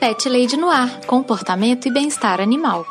Pet Lady no Ar, comportamento e bem-estar animal.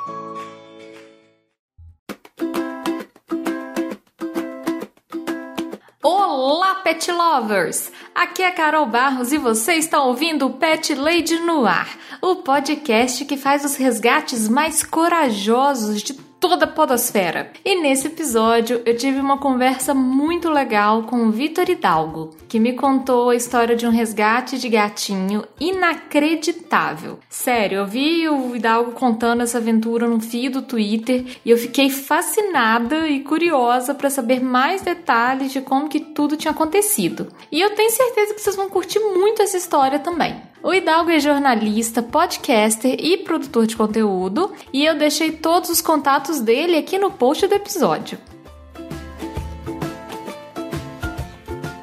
Olá, pet lovers! Aqui é Carol Barros e você está ouvindo o Pet Lady no Ar, o podcast que faz os resgates mais corajosos de toda a podosfera. E nesse episódio eu tive uma conversa muito legal com o Vitor Hidalgo, que me contou a história de um resgate de gatinho inacreditável. Sério, eu vi o Hidalgo contando essa aventura no feed do Twitter e eu fiquei fascinada e curiosa para saber mais detalhes de como que tudo tinha acontecido. E eu tenho certeza que vocês vão curtir muito essa história também. O Hidalgo é jornalista, podcaster e produtor de conteúdo, e eu deixei todos os contatos dele aqui no post do episódio.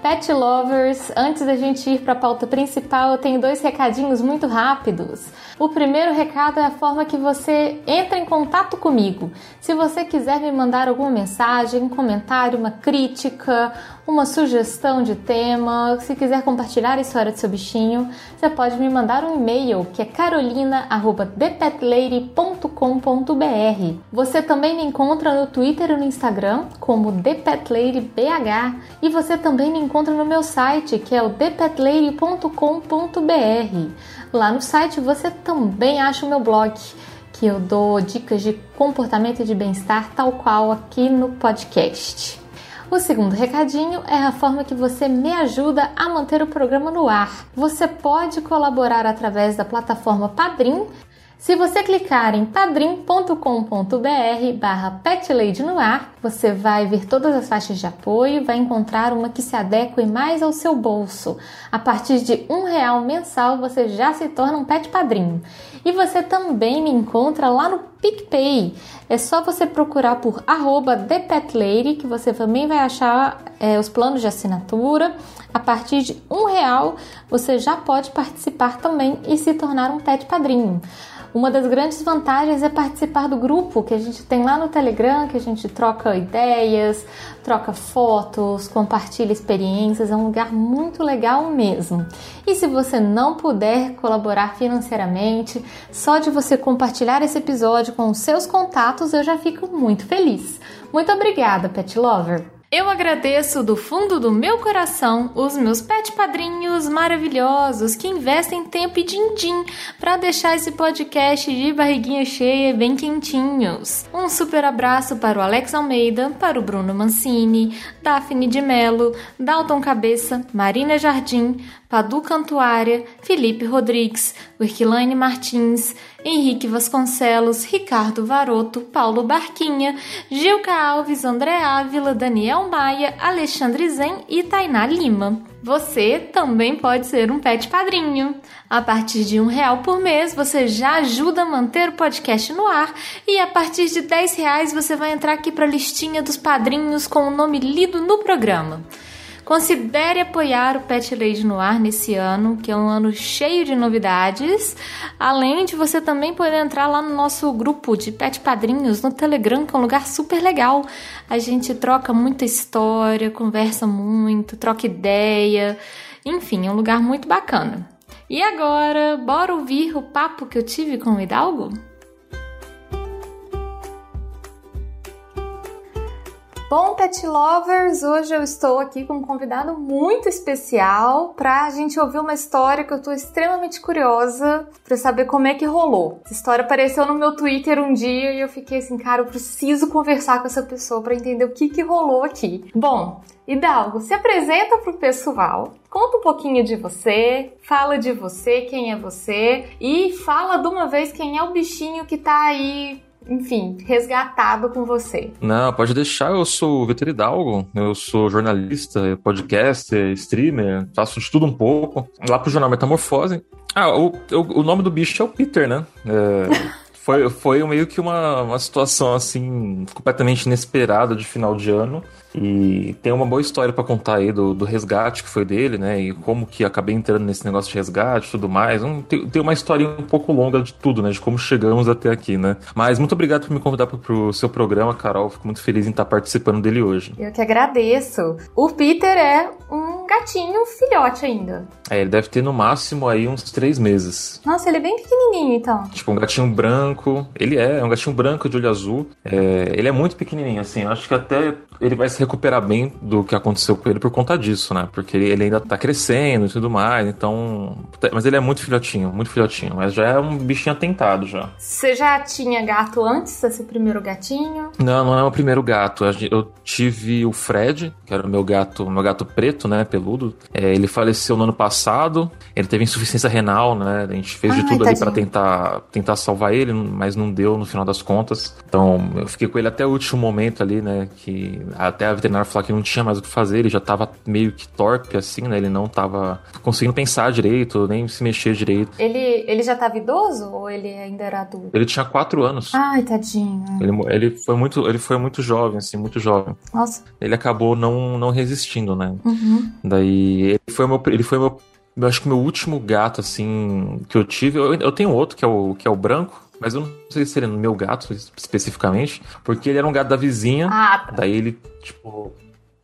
Pet Lovers, antes da gente ir para a pauta principal, eu tenho dois recadinhos muito rápidos. O primeiro recado é a forma que você entra em contato comigo. Se você quiser me mandar alguma mensagem, um comentário, uma crítica, uma sugestão de tema, se quiser compartilhar a história do seu bichinho, você pode me mandar um e-mail que é carolina@thepetlady.com.br. Você também me encontra no Twitter e no Instagram como ThePetLadyBH e você também me encontra no meu site que é o thepetlady.com.br. Lá no site você também acha o meu blog que eu dou dicas de comportamento e de bem-estar, tal qual aqui no podcast. O segundo recadinho é a forma que você me ajuda a manter o programa no ar. Você pode colaborar através da plataforma Padrim. Se você clicar em padrim.com.br barra no ar, você vai ver todas as faixas de apoio e vai encontrar uma que se adeque mais ao seu bolso. A partir de um real mensal, você já se torna um pet padrinho. E você também me encontra lá no PicPay. É só você procurar por arroba ThePetLady que você também vai achar é, os planos de assinatura. A partir de um real você já pode participar também e se tornar um pet padrinho. Uma das grandes vantagens é participar do grupo que a gente tem lá no Telegram, que a gente troca ideias, troca fotos, compartilha experiências, é um lugar muito legal mesmo. E se você não puder colaborar financeiramente, só de você compartilhar esse episódio com os seus contatos, eu já fico muito feliz. Muito obrigada, Pet Lover! Eu agradeço do fundo do meu coração os meus pet padrinhos maravilhosos que investem tempo e din-din para deixar esse podcast de barriguinha cheia bem quentinhos. Um super abraço para o Alex Almeida, para o Bruno Mancini, Daphne de Mello, Dalton Cabeça, Marina Jardim, Padu Cantuária, Felipe Rodrigues, Wirkilane Martins, Henrique Vasconcelos, Ricardo Varoto, Paulo Barquinha, Gilca Alves, André Ávila, Daniel Maia, Alexandre Zen e Tainá Lima. Você também pode ser um pet padrinho. A partir de um real por mês, você já ajuda a manter o podcast no ar e a partir de 10 reais você vai entrar aqui para a listinha dos padrinhos com o nome lido no programa. Considere apoiar o Pet Lady no ar nesse ano, que é um ano cheio de novidades. Além de você também poder entrar lá no nosso grupo de Pet Padrinhos no Telegram, que é um lugar super legal. A gente troca muita história, conversa muito, troca ideia. Enfim, é um lugar muito bacana. E agora, bora ouvir o papo que eu tive com o Hidalgo? Bom, Pet Lovers, hoje eu estou aqui com um convidado muito especial para a gente ouvir uma história que eu estou extremamente curiosa para saber como é que rolou. Essa história apareceu no meu Twitter um dia e eu fiquei assim, cara, eu preciso conversar com essa pessoa para entender o que que rolou aqui. Bom, Hidalgo, se apresenta para o pessoal, conta um pouquinho de você, fala de você, quem é você e fala de uma vez quem é o bichinho que tá aí enfim, resgatado com você. Não, pode deixar, eu sou Vitor Hidalgo, eu sou jornalista, podcaster, streamer, faço de tudo um pouco. Lá pro jornal Metamorfose. Ah, o, o, o nome do bicho é o Peter, né? É, foi, foi meio que uma, uma situação assim, completamente inesperada de final de ano. E tem uma boa história para contar aí do, do resgate que foi dele, né? E como que acabei entrando nesse negócio de resgate e tudo mais. Um, tem, tem, uma história um pouco longa de tudo, né? De como chegamos até aqui, né? Mas muito obrigado por me convidar pro, pro seu programa, Carol. Fico muito feliz em estar participando dele hoje. Eu que agradeço. O Peter é um gatinho filhote ainda. É, ele deve ter no máximo aí uns três meses. Nossa, ele é bem pequenininho então. Tipo, um gatinho branco. Ele é, é um gatinho branco de olho azul. É, ele é muito pequenininho, assim. Eu acho que até ele vai se recuperar bem do que aconteceu com ele por conta disso, né? Porque ele, ele ainda tá crescendo e tudo mais, então. Mas ele é muito filhotinho, muito filhotinho. Mas já é um bichinho atentado já. Você já tinha gato antes desse primeiro gatinho? Não, não é o primeiro gato. Eu tive o Fred, que era o meu gato, meu gato preto, né? Peludo. É, ele faleceu no ano passado. Ele teve insuficiência renal, né? A gente fez Ai, de tudo tadinho. ali para tentar, tentar salvar ele, mas não deu no final das contas. Então, eu fiquei com ele até o último momento ali, né? Que até a veterinária falou que não tinha mais o que fazer, ele já tava meio que torpe, assim, né? Ele não tava conseguindo pensar direito, nem se mexer direito. Ele, ele já tava idoso ou ele ainda era adulto? Ele tinha quatro anos. Ai, tadinho. Ele, ele, foi, muito, ele foi muito jovem, assim, muito jovem. Nossa. Ele acabou não, não resistindo, né? Uhum. Daí, ele foi meu, ele foi meu eu acho que meu último gato, assim, que eu tive. Eu, eu tenho outro que é o, que é o branco, mas eu não sei se ele é meu gato especificamente, porque ele era um gato da vizinha. Ah, tá. Daí ele, tipo.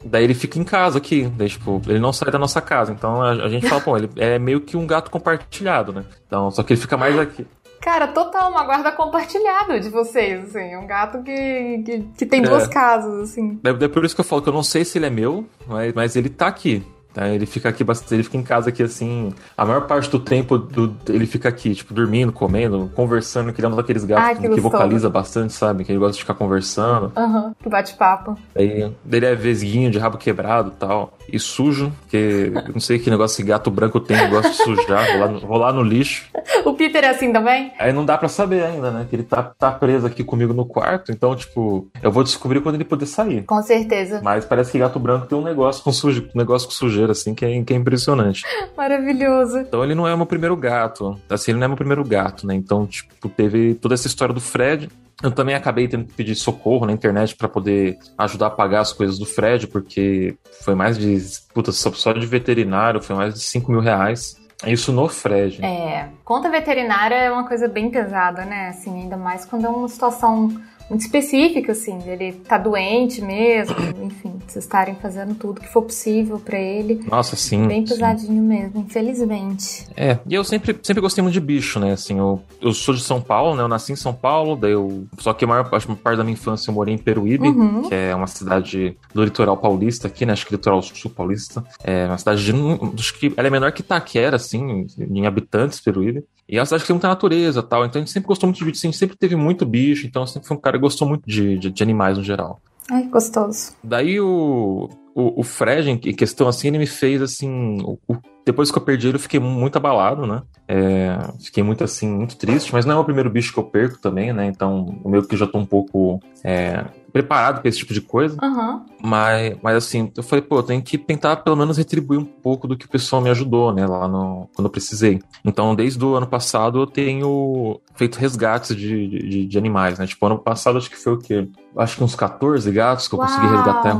Daí ele fica em casa aqui, daí, tipo, ele não sai da nossa casa. Então a, a gente fala, pô, ele é meio que um gato compartilhado, né? Então, só que ele fica mais aqui. Cara, total, uma guarda compartilhada de vocês, assim. Um gato que, que, que tem duas é. casas, assim. É, é por isso que eu falo que eu não sei se ele é meu, mas, mas ele tá aqui. Tá? Ele fica aqui bastante, ele fica em casa aqui assim. A maior parte do tempo do, ele fica aqui, tipo, dormindo, comendo, conversando, criando aqueles gatos Ai, que, que vocaliza bastante, sabe? Que ele gosta de ficar conversando. Aham, uhum, que bate papo. Aí ele é vesguinho, de rabo quebrado e tal. E sujo, porque não sei que negócio que gato branco tem, eu gosto de sujar, lá, no, lá no lixo. o Peter é assim também? Aí não dá para saber ainda, né? Que ele tá, tá preso aqui comigo no quarto, então, tipo, eu vou descobrir quando ele poder sair. Com certeza. Mas parece que gato branco tem um negócio com, sujo, um negócio com sujeira, assim, que é, que é impressionante. Maravilhoso. Então ele não é meu primeiro gato. Assim, ele não é meu primeiro gato, né? Então, tipo, teve toda essa história do Fred. Eu também acabei tendo que pedir socorro na internet para poder ajudar a pagar as coisas do Fred, porque foi mais de. Puta, só de veterinário, foi mais de 5 mil reais. Isso no Fred. É. Conta veterinária é uma coisa bem pesada, né? Assim, ainda mais quando é uma situação muito específica, assim, ele tá doente mesmo, enfim, vocês estarem fazendo tudo que for possível para ele. Nossa, sim. Bem pesadinho sim. mesmo, infelizmente. É, e eu sempre, sempre gostei muito de bicho, né, assim, eu, eu sou de São Paulo, né, eu nasci em São Paulo, daí eu, só que a maior parte, parte da minha infância eu morei em Peruíbe, uhum. que é uma cidade do litoral paulista aqui, né, acho que litoral sul paulista, é uma cidade de, acho que ela é menor que Itaquera, assim, em habitantes, Peruíbe, e é uma cidade que tem muita natureza tal, então a gente sempre gostou muito de bicho, assim, sempre teve muito bicho, então sempre foi um cara que gostou muito de, de, de animais no geral. Ai, gostoso. Daí o, o, o Fred, em questão assim, ele me fez assim. O, o, depois que eu perdi ele, eu fiquei muito abalado, né? É, fiquei muito assim, muito triste, mas não é o primeiro bicho que eu perco também, né? Então, o meu que já tô um pouco é, preparado para esse tipo de coisa. Uhum. Mas, mas assim, eu falei, pô, eu tenho que tentar pelo menos retribuir um pouco do que o pessoal me ajudou, né, lá no, quando eu precisei. Então, desde o ano passado, eu tenho feito resgates de, de, de animais, né? Tipo, ano passado acho que foi o quê? Acho que uns 14 gatos que eu Uau. consegui resgatar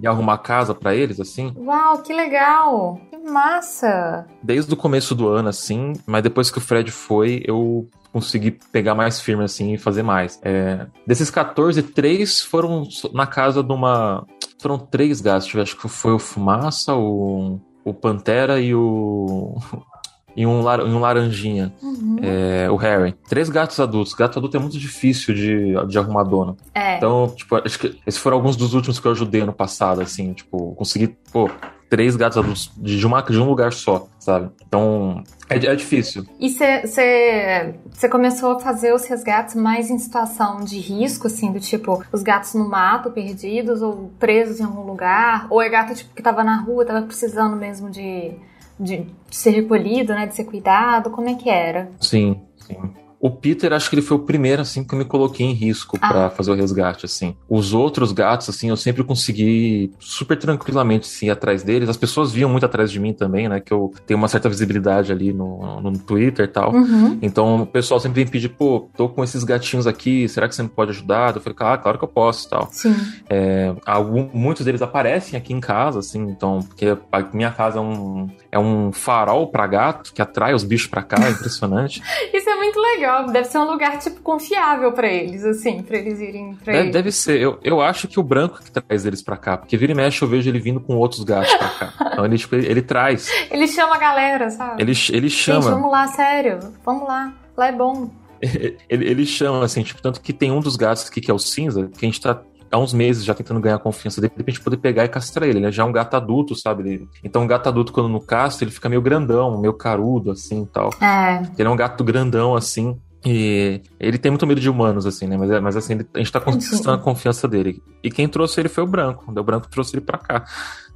e, arrumar casa para eles, assim. Uau, que legal! Que massa! Desde o começo do ano, assim, mas depois que o Fred foi, eu consegui pegar mais firme assim e fazer mais. É, desses 14, três foram na casa de uma. Foram três gatos, acho que foi o Fumaça, o, o Pantera e o. E um, lar, um laranjinha, uhum. é, o Harry. Três gatos adultos. Gato adulto é muito difícil de, de arrumar dona. É. Então, tipo, acho que esses foram alguns dos últimos que eu ajudei no passado, assim, tipo, consegui, pô, três gatos adultos de, uma, de um lugar só, sabe? Então, é, é difícil. E você começou a fazer os resgates mais em situação de risco, assim, do tipo, os gatos no mato, perdidos, ou presos em algum lugar? Ou é gato, tipo, que tava na rua, tava precisando mesmo de, de, de ser recolhido, né? De ser cuidado? Como é que era? Sim, sim. O Peter, acho que ele foi o primeiro, assim, que eu me coloquei em risco ah. para fazer o resgate, assim. Os outros gatos, assim, eu sempre consegui super tranquilamente, assim, ir atrás deles. As pessoas viam muito atrás de mim também, né? Que eu tenho uma certa visibilidade ali no, no Twitter e tal. Uhum. Então, o pessoal sempre vem pedir, pô, tô com esses gatinhos aqui, será que você me pode ajudar? Eu falei, ah, claro que eu posso e tal. Sim. É, algum, muitos deles aparecem aqui em casa, assim, então, porque a minha casa é um, é um farol para gato que atrai os bichos para cá, é impressionante. Isso é muito legal, deve ser um lugar, tipo, confiável para eles, assim, para eles irem pra deve, deve ser, eu, eu acho que o branco que traz eles para cá, porque vira e mexe eu vejo ele vindo com outros gatos pra cá. Então ele, tipo, ele, ele traz. Ele chama a galera, sabe? Ele, ele chama. Gente, vamos lá, sério, vamos lá, lá é bom. ele, ele chama, assim, tipo, tanto que tem um dos gatos aqui que é o cinza, que a gente tá há uns meses já tentando ganhar a confiança dele, pra gente poder pegar e castrar ele. Ele é já um gato adulto, sabe? Ele... Então, um gato adulto, quando no castra, ele fica meio grandão, meio carudo, assim e tal. É. Ele é um gato grandão, assim. E ele tem muito medo de humanos, assim, né? Mas, é, mas assim, a gente tá conquistando a confiança dele. E quem trouxe ele foi o branco. O branco trouxe ele pra cá.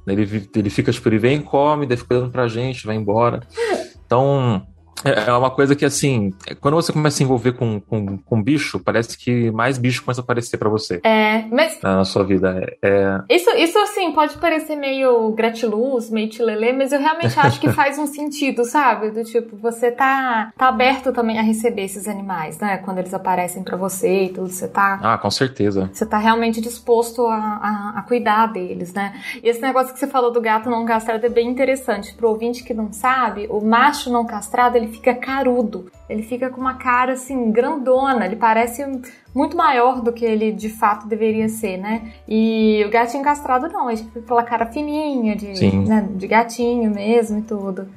Ele, ele fica, tipo, ele vem, come, daí fica olhando pra gente, vai embora. Então, é, é uma coisa que, assim, quando você começa a se envolver com, com, com bicho, parece que mais bicho começa a aparecer para você. É, mas. Na sua vida. É, é... Isso, isso, assim, pode parecer meio gratiluz, meio tilelê, mas eu realmente acho que faz um sentido, sabe? Do tipo, você tá, tá aberto também a receber esses animais, né? Quando eles aparecem para você e tudo, você tá. Ah, com certeza. Você tá realmente disposto a, a, a, cuidar deles, né? E esse negócio que você falou do gato não castrado é bem interessante. Pro ouvinte que não sabe, o macho não castrado, ele fica carudo. Ele fica com uma cara assim grandona, ele parece muito maior do que ele de fato deveria ser, né? E o gatinho castrado não, ele fica com aquela cara fininha de, né, de gatinho mesmo e tudo.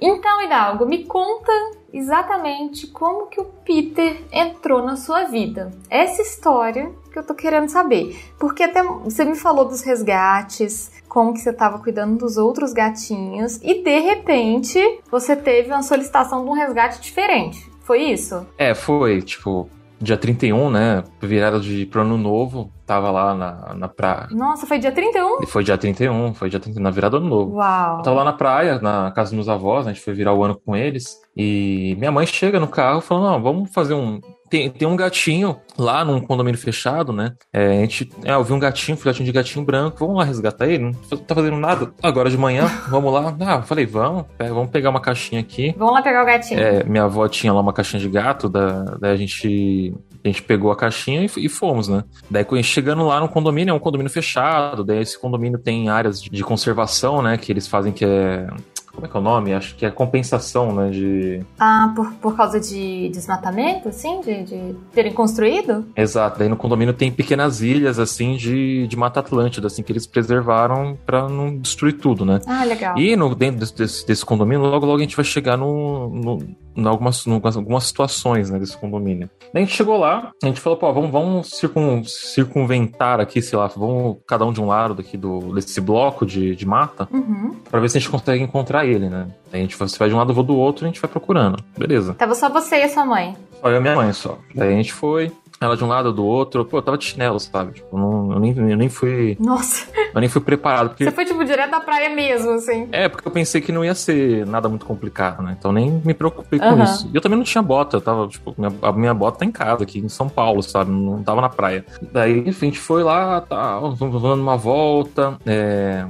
Então, Hidalgo, me conta exatamente como que o Peter entrou na sua vida. Essa história que eu tô querendo saber. Porque até você me falou dos resgates, como que você estava cuidando dos outros gatinhos e de repente você teve uma solicitação de um resgate diferente. Foi isso? É, foi, tipo, dia 31, né? Virada de pro ano novo, tava lá na, na praia. Nossa, foi dia 31? Foi dia 31, foi dia 31, na virada do ano novo. Uau. Eu tava lá na praia, na casa dos meus avós, a gente foi virar o ano com eles. E minha mãe chega no carro falando: Não, vamos fazer um. Tem, tem um gatinho lá num condomínio fechado, né? É, a gente. É, eu vi um gatinho, um filhotinho de gatinho branco. Vamos lá resgatar ele? Não tá fazendo nada. Agora de manhã, vamos lá. Ah, eu falei, vamos, é, vamos pegar uma caixinha aqui. Vamos lá pegar o gatinho. É, minha avó tinha lá uma caixinha de gato, da, daí a gente. A gente pegou a caixinha e, e fomos, né? Daí chegando lá no condomínio, é um condomínio fechado, daí esse condomínio tem áreas de, de conservação, né? Que eles fazem que é como é que é o nome? Acho que é compensação, né? De... Ah, por, por causa de desmatamento, assim? De, de terem construído? Exato. Daí no condomínio tem pequenas ilhas, assim, de, de Mata Atlântida, assim, que eles preservaram para não destruir tudo, né? Ah, legal. E no, dentro desse, desse condomínio, logo logo a gente vai chegar no, no, em algumas, algumas situações, né, desse condomínio. Daí a gente chegou lá, a gente falou, pô, vamos, vamos circun, circunventar aqui, sei lá, vamos cada um de um lado daqui do, desse bloco de, de mata, uhum. para ver se a gente consegue encontrar ele, né? a gente você vai de um lado, eu vou do outro, a gente vai procurando. Beleza. Tava só você e a sua mãe. Só eu e minha mãe só. Daí a gente foi, ela de um lado, do outro. Pô, eu tava de chinelo, sabe? Tipo, eu, não, eu, nem, eu nem fui. Nossa. Eu nem fui preparado. Porque... Você foi, tipo, direto da praia mesmo, assim. É, porque eu pensei que não ia ser nada muito complicado, né? Então nem me preocupei com uhum. isso. E eu também não tinha bota, eu tava, tipo, minha, a minha bota tá em casa, aqui em São Paulo, sabe? Não tava na praia. Daí, enfim, a gente foi lá, tá, vamos dando uma volta. É...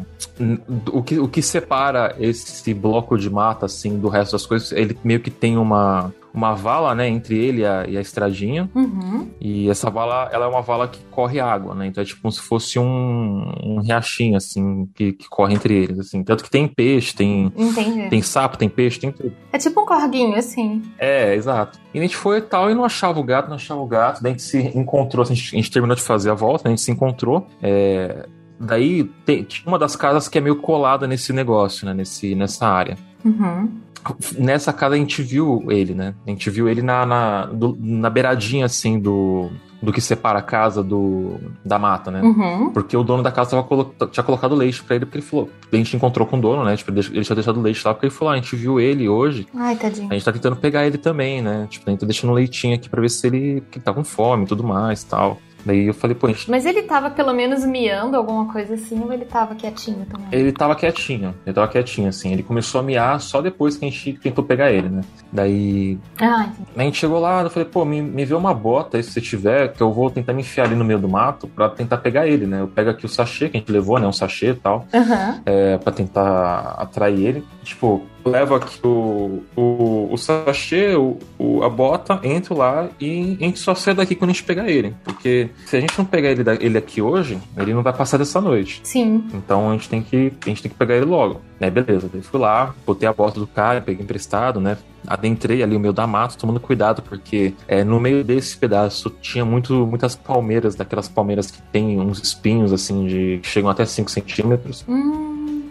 O, que, o que separa esse bloco de mata, assim, do resto das coisas, ele meio que tem uma uma vala, né, entre ele e a, e a estradinha. Uhum. E essa vala, ela é uma vala que corre água, né? Então é tipo como se fosse um, um riachinho, assim, que, que corre entre eles, assim. Tanto que tem peixe, tem, Entendi. tem sapo, tem peixe, tem tudo. É tipo um corguinho, assim. É, exato. E a gente foi e tal, e não achava o gato, não achava o gato. Daí a gente se encontrou, assim, a, gente, a gente terminou de fazer a volta, né? a gente se encontrou. É, daí tem, tinha uma das casas que é meio colada nesse negócio, né? Nesse, nessa área. Uhum nessa casa a gente viu ele, né? A gente viu ele na, na, do, na beiradinha, assim, do, do que separa a casa do, da mata, né? Uhum. Porque o dono da casa tava colo tinha colocado leite pra ele, porque ele falou. A gente encontrou com o dono, né? Tipo, ele tinha deixado leite lá, porque ele falou: ah, a gente viu ele hoje. Ai, tadinho. A gente tá tentando pegar ele também, né? Tipo, a gente tá deixando leitinho aqui pra ver se ele, que ele tá com fome e tudo mais tal. Daí eu falei, pô, a gente... Mas ele tava pelo menos miando alguma coisa assim, ou ele tava quietinho também? Ele tava quietinho, ele tava quietinho, assim. Ele começou a miar só depois que a gente tentou pegar ele, né? Daí. Ah, entendi. A gente chegou lá, eu falei, pô, me, me vê uma bota aí se você tiver, que eu vou tentar me enfiar ali no meio do mato pra tentar pegar ele, né? Eu pego aqui o sachê que a gente levou, né? Um sachê e tal, Aham. é, pra tentar atrair ele. Tipo, levo aqui o, o, o sachê, o, o- a bota, entro lá e a gente só sai daqui quando a gente pegar ele. Porque se a gente não pegar ele, ele aqui hoje, ele não vai passar dessa noite. Sim. Então a gente tem que, a gente tem que pegar ele logo. Né, beleza. Daí fui lá, botei a bota do cara, peguei emprestado, né? Adentrei ali o meio da mata, tomando cuidado, porque é, no meio desse pedaço tinha muito, muitas palmeiras, daquelas palmeiras que tem uns espinhos, assim, de que chegam até 5 centímetros. Hum.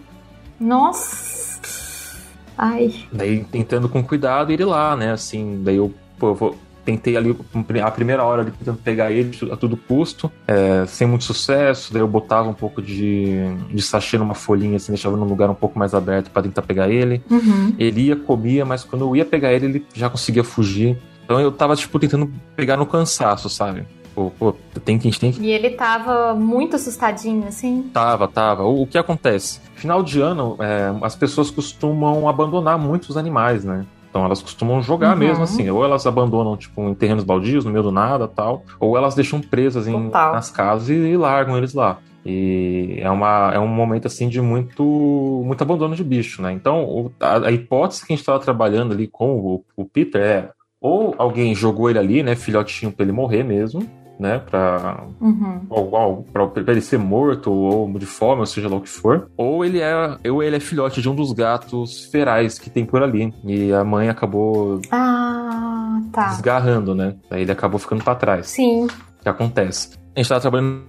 Nossa. Ai. Daí tentando com cuidado ir lá, né? Assim, daí eu, pô, eu vou- tentei ali a primeira hora ali tentando pegar ele a todo custo, é, sem muito sucesso. Daí eu botava um pouco de, de sachê numa folhinha, assim, deixava num lugar um pouco mais aberto para tentar pegar ele. Uhum. Ele ia, comia, mas quando eu ia pegar ele, ele já conseguia fugir. Então eu tava, tipo, tentando pegar no cansaço, sabe? Pô, pô, tem que, tem E ele tava muito assustadinho, assim. Tava, tava. O, o que acontece? Final de ano, é, as pessoas costumam abandonar muitos animais, né? Então elas costumam jogar Uhum. mesmo assim. Ou elas abandonam, tipo, em terrenos baldios, no meio do nada tal. Ou elas deixam presas em, nas casas e, e largam eles lá. E é, uma, é um momento assim de muito, muito abandono de bicho, né? Então a, a hipótese que a gente estava trabalhando ali com o, o Peter é ou alguém jogou ele ali, né, filhotinho pra ele morrer mesmo, né, pra, Uhum. ou, ou pra, pra ele ser morto, ou de fome, ou seja lá o que for. Ou ele é, ou ele é filhote de um dos gatos ferais que tem por ali. E a mãe acabou Ah, tá. desgarrando, né? Aí ele acabou ficando pra trás. Sim. O que acontece? A gente tava trabalhando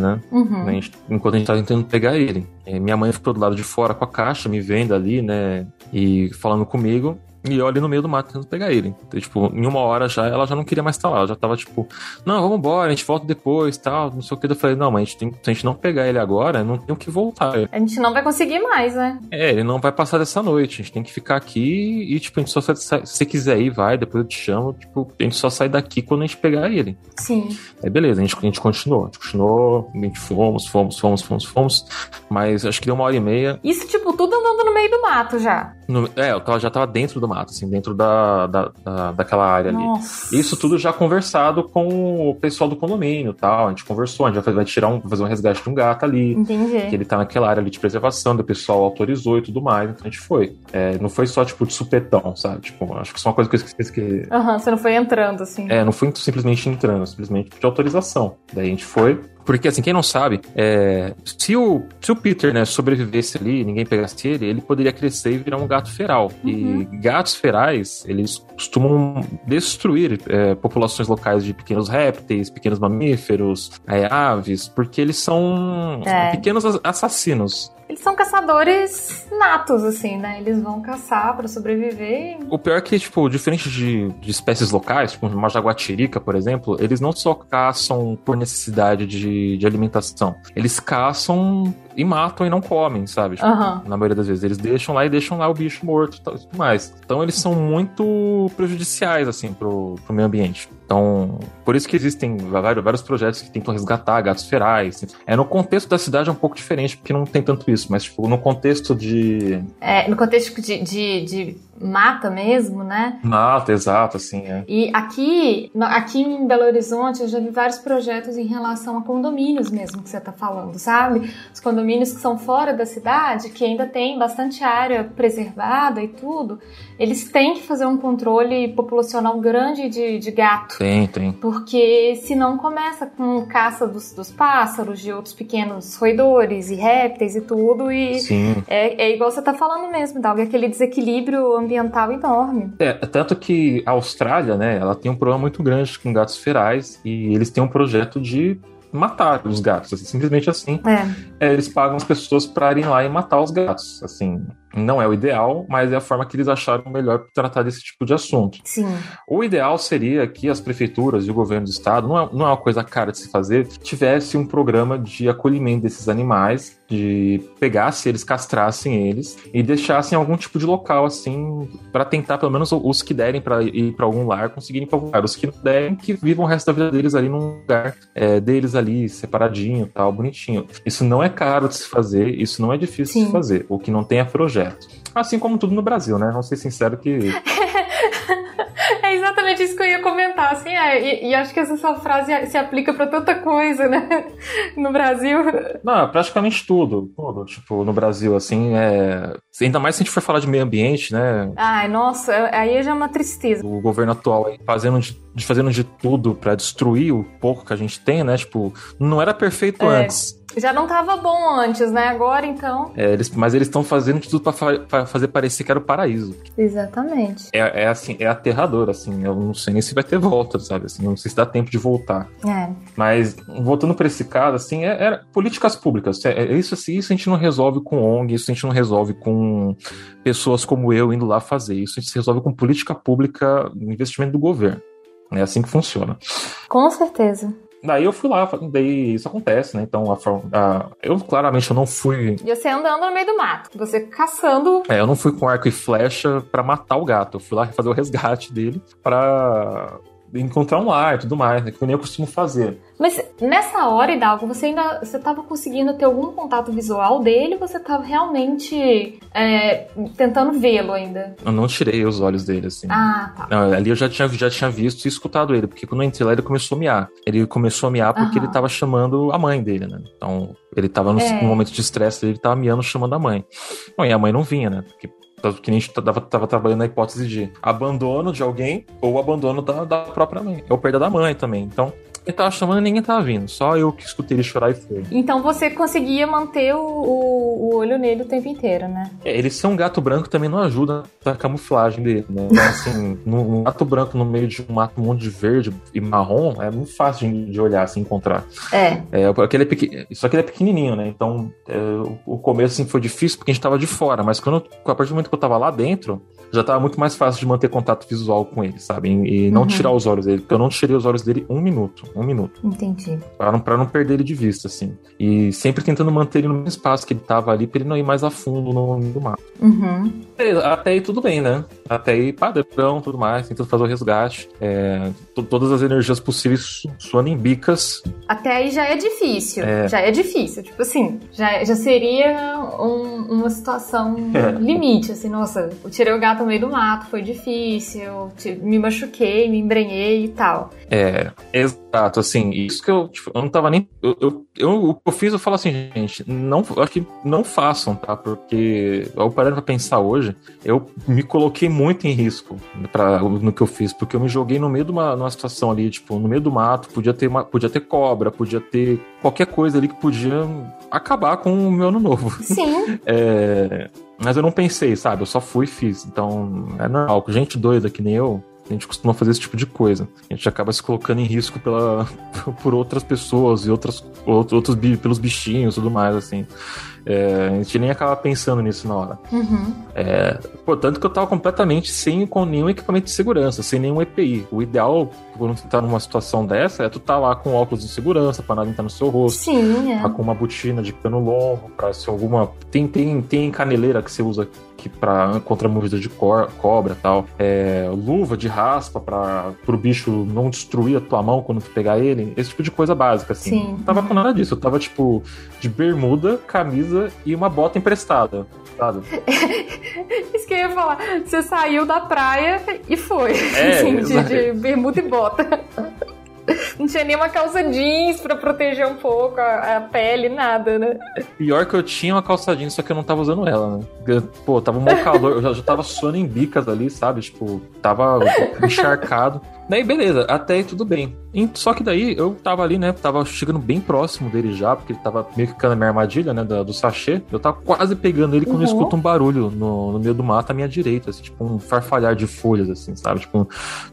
né? Uhum. A gente- enquanto a gente tava tentando pegar ele. É, minha mãe ficou do lado de fora com a caixa, me vendo ali, né? E falando comigo. E eu ali no meio do mato tentando pegar ele. Então, tipo, em uma hora já, ela já não queria mais estar lá. Ela já tava tipo, não, vamos embora, a gente volta depois tal. Não sei o que. Eu falei, não, mas a gente tem, se a gente não pegar ele agora, não tem o que voltar. A gente não vai conseguir mais, né? É, ele não vai passar dessa noite. A gente tem que ficar aqui e, tipo, a gente só sai. Se você quiser ir, vai, depois eu te chamo. Tipo, a gente só sai daqui quando a gente pegar ele. Sim. Aí beleza, a gente, a gente continuou. A gente continuou, a gente fomos, fomos, fomos, fomos, fomos. Mas acho que deu uma hora e meia. Isso, tipo, tudo andando meio do mato já. No- é, eu tava- já tava dentro do mato, assim, dentro da, da, da- daquela área ali. Nossa. Isso tudo já conversado com o pessoal do condomínio e tal. A gente conversou, a gente vai tirar um, fazer um resgate de um gato ali. Que Entendi. ele tá naquela área ali de preservação, o pessoal autorizou e tudo mais, então a gente foi. É, não foi só, tipo, de supetão, sabe? Tipo, acho que isso é uma coisa que eu esqueci que. Aham, você não foi entrando, assim. É, não foi simplesmente entrando, simplesmente de autorização. Daí a gente foi. Porque, assim, quem não sabe, é, se, o, se o Peter, né, sobrevivesse ali, ninguém pegasse ele, ele poderia crescer e virar um gato feral. E gatos ferais, eles costumam destruir é, populações locais de pequenos répteis, pequenos mamíferos, é, aves, porque eles são É. pequenos as- assassinos. Eles são caçadores natos, assim, né? Eles vão caçar pra sobreviver. O pior é que, tipo, diferente de, de espécies locais, tipo uma jaguatirica, por exemplo, eles não só caçam por necessidade de, de alimentação. Eles caçam e matam e não comem, sabe? Tipo, Aham. Na maioria das vezes. Eles deixam lá e deixam lá o bicho morto e tal, e tudo mais. Então eles são muito prejudiciais, assim, pro, pro meio ambiente. Então, por isso que existem vários, vários projetos que tentam resgatar gatos ferais. É, no contexto da cidade é um pouco diferente, porque não tem tanto isso. Mas, tipo, no contexto de É, no contexto de, de, de mata mesmo, né? mata, exato, assim, é. E aqui, aqui em Belo Horizonte, eu já vi vários projetos em relação a condomínios mesmo que você tá falando, sabe? Os condomínios que são fora da cidade, que ainda tem bastante área preservada e tudo, eles têm que fazer um controle populacional grande de, de gato. Tem, tem. Porque senão começa com caça dos, dos pássaros, de outros pequenos roedores e répteis e tudo, e Sim. é, é igual você tá falando mesmo, Dalga, aquele desequilíbrio ambiental enorme. É, tanto que a Austrália, né, ela tem um problema muito grande com gatos ferais e eles têm um projeto de matar os gatos, assim, simplesmente assim. É. É, eles pagam as pessoas para irem lá e matar os gatos, assim. Não é o ideal, mas é a forma que eles acharam melhor para tratar desse tipo de assunto. Sim. O ideal seria que as prefeituras e o governo do estado, não é, não é uma coisa cara de se fazer, tivesse um programa de acolhimento desses animais, de pegasse eles, castrassem eles e deixassem algum tipo de local assim para tentar pelo menos os que derem para ir para algum lar conseguirem para algum lugar. Os que não derem que vivam o resto da vida deles ali num lugar é, deles ali separadinho, tal, bonitinho. Isso não é caro de se fazer, isso não é difícil Sim. de se fazer. O que não tem é projeto. Assim como tudo no Brasil, né? Vamos ser sincero que É exatamente isso que eu ia comentar, assim, é, e, e acho que essa sua frase se aplica para tanta coisa, né, no Brasil. Não, praticamente tudo, tudo, tipo, no Brasil, assim, é... ainda mais se a gente for falar de meio ambiente, né. Ai, nossa, aí já é uma tristeza. O governo atual aí fazendo de, fazendo de tudo para destruir o pouco que a gente tem, né, tipo, não era perfeito é. antes, já não tava bom antes, né? Agora então. É, eles, mas eles estão fazendo de tudo pra, fa fazer parecer que era o paraíso. Exatamente. É, é assim, é aterrador, assim. Eu não sei nem se vai ter volta, sabe? Assim, não sei se dá tempo de voltar. É. Mas, voltando pra esse caso, assim, é, é políticas públicas. É, é, isso, assim, isso a gente não resolve com ONG, isso a gente não resolve com pessoas como eu indo lá fazer. Isso a gente resolve com política pública, investimento do governo. É assim que funciona. Com certeza. Daí eu fui lá, daí isso acontece, né? Então, a, a, eu claramente eu não fui. E você andando no meio do mato, você caçando. É, eu não fui com arco e flecha para matar o gato. Eu fui lá fazer o resgate dele para encontrar um lar e tudo mais, né? Que eu nem costumo fazer. Mas nessa hora, Hidalgo, você ainda você estava conseguindo ter algum contato visual dele ou você estava realmente é, tentando vê-lo ainda? Eu não tirei os olhos dele, assim. Ah, tá. Não, ali eu já tinha, já tinha visto e escutado ele, porque quando eu entrei lá ele começou a miar. Ele começou a miar porque Aham. ele estava chamando a mãe dele, né? Então, ele estava no, é. momento de estresse ele estava miando chamando a mãe. Bom, e a mãe não vinha, né? Porque que nem a gente tava, tava, trabalhando na hipótese de abandono de alguém ou abandono da, da própria mãe. Ou perda da mãe também. Então, ele tava chamando e ninguém tava vindo. Só eu que escutei ele chorar e foi. Então você conseguia manter o, o, o olho nele o tempo inteiro, né? É, ele ser um gato branco também não ajuda a camuflagem dele, né? Então, assim, um gato branco no meio de um mato um monte de verde e marrom é muito fácil de, de olhar, se assim, encontrar. É. é porque ele é pequ... Só que ele é pequenininho, né? Então, é, o começo, assim, foi difícil porque a gente tava de fora. Mas quando, a partir do momento que eu tava lá dentro, já tava muito mais fácil de manter contato visual com ele, sabe? E, não uhum. tirar os olhos dele. Porque eu não tirei os olhos dele um minuto. Um minuto. Entendi. Pra não, pra não perder ele de vista, assim. E sempre tentando manter ele no mesmo espaço que ele tava ali, pra ele não ir mais a fundo no do mato. Uhum. Até aí tudo bem, né? Até aí padrão, tudo mais, tentando fazer o resgate. É, todas as energias possíveis suando em bicas. Até aí já é difícil. É. Já é difícil. Tipo assim, já, já seria um, uma situação é. limite, assim, nossa, eu tirei o gato no meio do mato, foi difícil, me machuquei, me embrenhei e tal. É, exato, assim, isso que eu, tipo, eu não tava nem. Eu, eu, eu, o que eu fiz, eu falo assim, gente, não, acho que não façam, tá? Porque, eu parando pra pensar hoje, eu me coloquei muito em risco pra, no que eu fiz, porque eu me joguei no meio de uma, numa situação ali, tipo, no meio do mato, podia ter, uma, podia ter cobra, podia ter qualquer coisa ali que podia acabar com o meu ano novo. Sim. é, mas eu não pensei, sabe? Eu só fui e fiz. Então, é normal. Gente doida que nem eu, a gente costuma fazer esse tipo de coisa. A gente acaba se colocando em risco pela, por outras pessoas e outras, outros, pelos bichinhos e tudo mais, assim. É, a gente nem acaba pensando nisso na hora. Uhum. É, portanto, que eu tava completamente sem com nenhum equipamento de segurança, sem nenhum EPI. O ideal, quando você tá numa situação dessa, é tu tá lá com óculos de segurança pra nada entrar no seu rosto. Sim, é. Tá com uma botina de pano longo, pra se alguma. Tem, tem, tem caneleira que você usa que para contra movida de cor, cobra tal. É, luva de raspa para o bicho não destruir a tua mão quando tu pegar ele. Esse tipo de coisa básica, assim. Sim. Não tava com nada disso. Eu tava, tipo, de bermuda, camisa e uma bota emprestada. Sabe? Isso que eu ia falar. Você saiu da praia e foi. É, assim, de, de bermuda e bota. Não tinha nenhuma calça jeans pra proteger um pouco a, a, pele, nada, né? Pior que eu tinha uma calça jeans, só que eu não tava usando ela, né? Pô, tava um calor, eu já, já tava suando em bicas ali, sabe? Tipo, tava encharcado. Daí, beleza, até aí tudo bem. Só que daí eu tava ali, né? Tava chegando bem próximo dele já, porque ele tava meio que ficando na minha armadilha, né? Do, do sachê. Eu tava quase pegando ele quando uhum. eu escuto um barulho no, no meio do mato à minha direita, assim, tipo um farfalhar de folhas, assim, sabe? Tipo,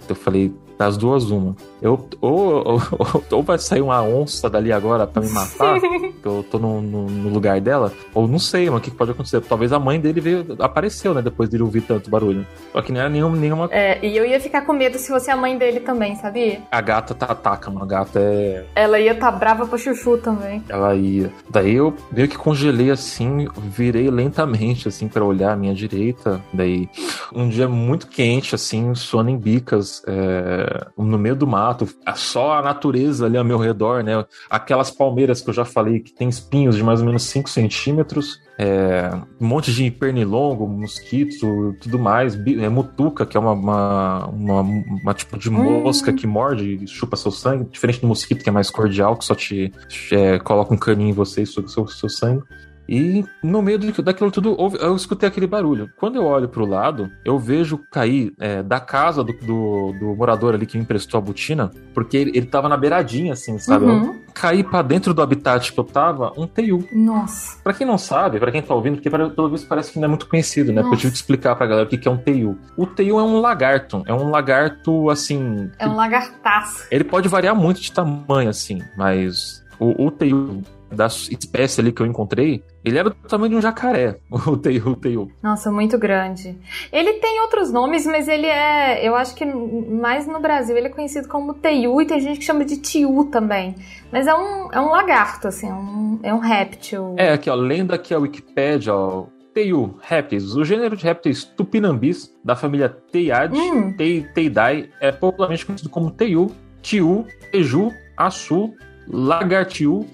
eu falei, Das duas, uma. Eu, ou, ou, ou vai sair uma onça dali agora pra me matar, que eu tô no, no, no, lugar dela, ou não sei, mano, o que pode acontecer. Talvez a mãe dele veio, apareceu, né, depois dele ouvir tanto barulho. Só que não era nenhum, nenhuma. É, e eu ia ficar com medo se fosse a mãe dele também, sabia? A gata tá ataca, mano. A gata é. Ela ia tá brava pra chuchu também. Ela ia. Daí eu meio que congelei assim, virei lentamente, assim, para olhar à minha direita. Daí, um dia muito quente, assim, sono em bicas, é... no meio do mato, só a natureza ali ao meu redor, né? Aquelas palmeiras que eu já falei que tem espinhos de mais ou menos 5 centímetros é, um monte de pernilongo, mosquito, tudo mais, é, mutuca, que é uma, uma, uma, uma tipo de mosca hum. que morde e chupa seu sangue, diferente do mosquito, que é mais cordial, que só te é, coloca um caninho em você e suga seu, seu sangue. E no meio daquilo tudo, eu escutei aquele barulho. Quando eu olho pro lado, eu vejo cair é, da casa do, do, do, morador ali que me emprestou a botina, porque ele, ele tava na beiradinha, assim, sabe? Uhum. Caí para dentro do habitat que eu tava um teiu. Nossa. Pra quem não sabe, para quem tá ouvindo, porque pelo visto parece que não é muito conhecido, né? Nossa. Porque eu tive que explicar pra galera o que é um teiu. O teiu é um lagarto. É um lagarto, assim. É um lagartaço. Ele pode variar muito de tamanho, assim, mas o, o teiu da espécie ali que eu encontrei, ele era do tamanho de um jacaré, o Teiu. Nossa, muito grande. Ele tem outros nomes, mas ele é, eu acho que mais no Brasil ele é conhecido como Teiu e tem gente que chama de Tiu também. Mas é um, é um lagarto, assim, é um, é um réptil. É, aqui ó, lendo aqui a Wikipedia, ó, Teiu, répteis. O gênero de répteis tupinambis, da família Teiade, hum. Teidai, é popularmente conhecido como Teiu, Tiu, Teju, Açu, Lagartiu,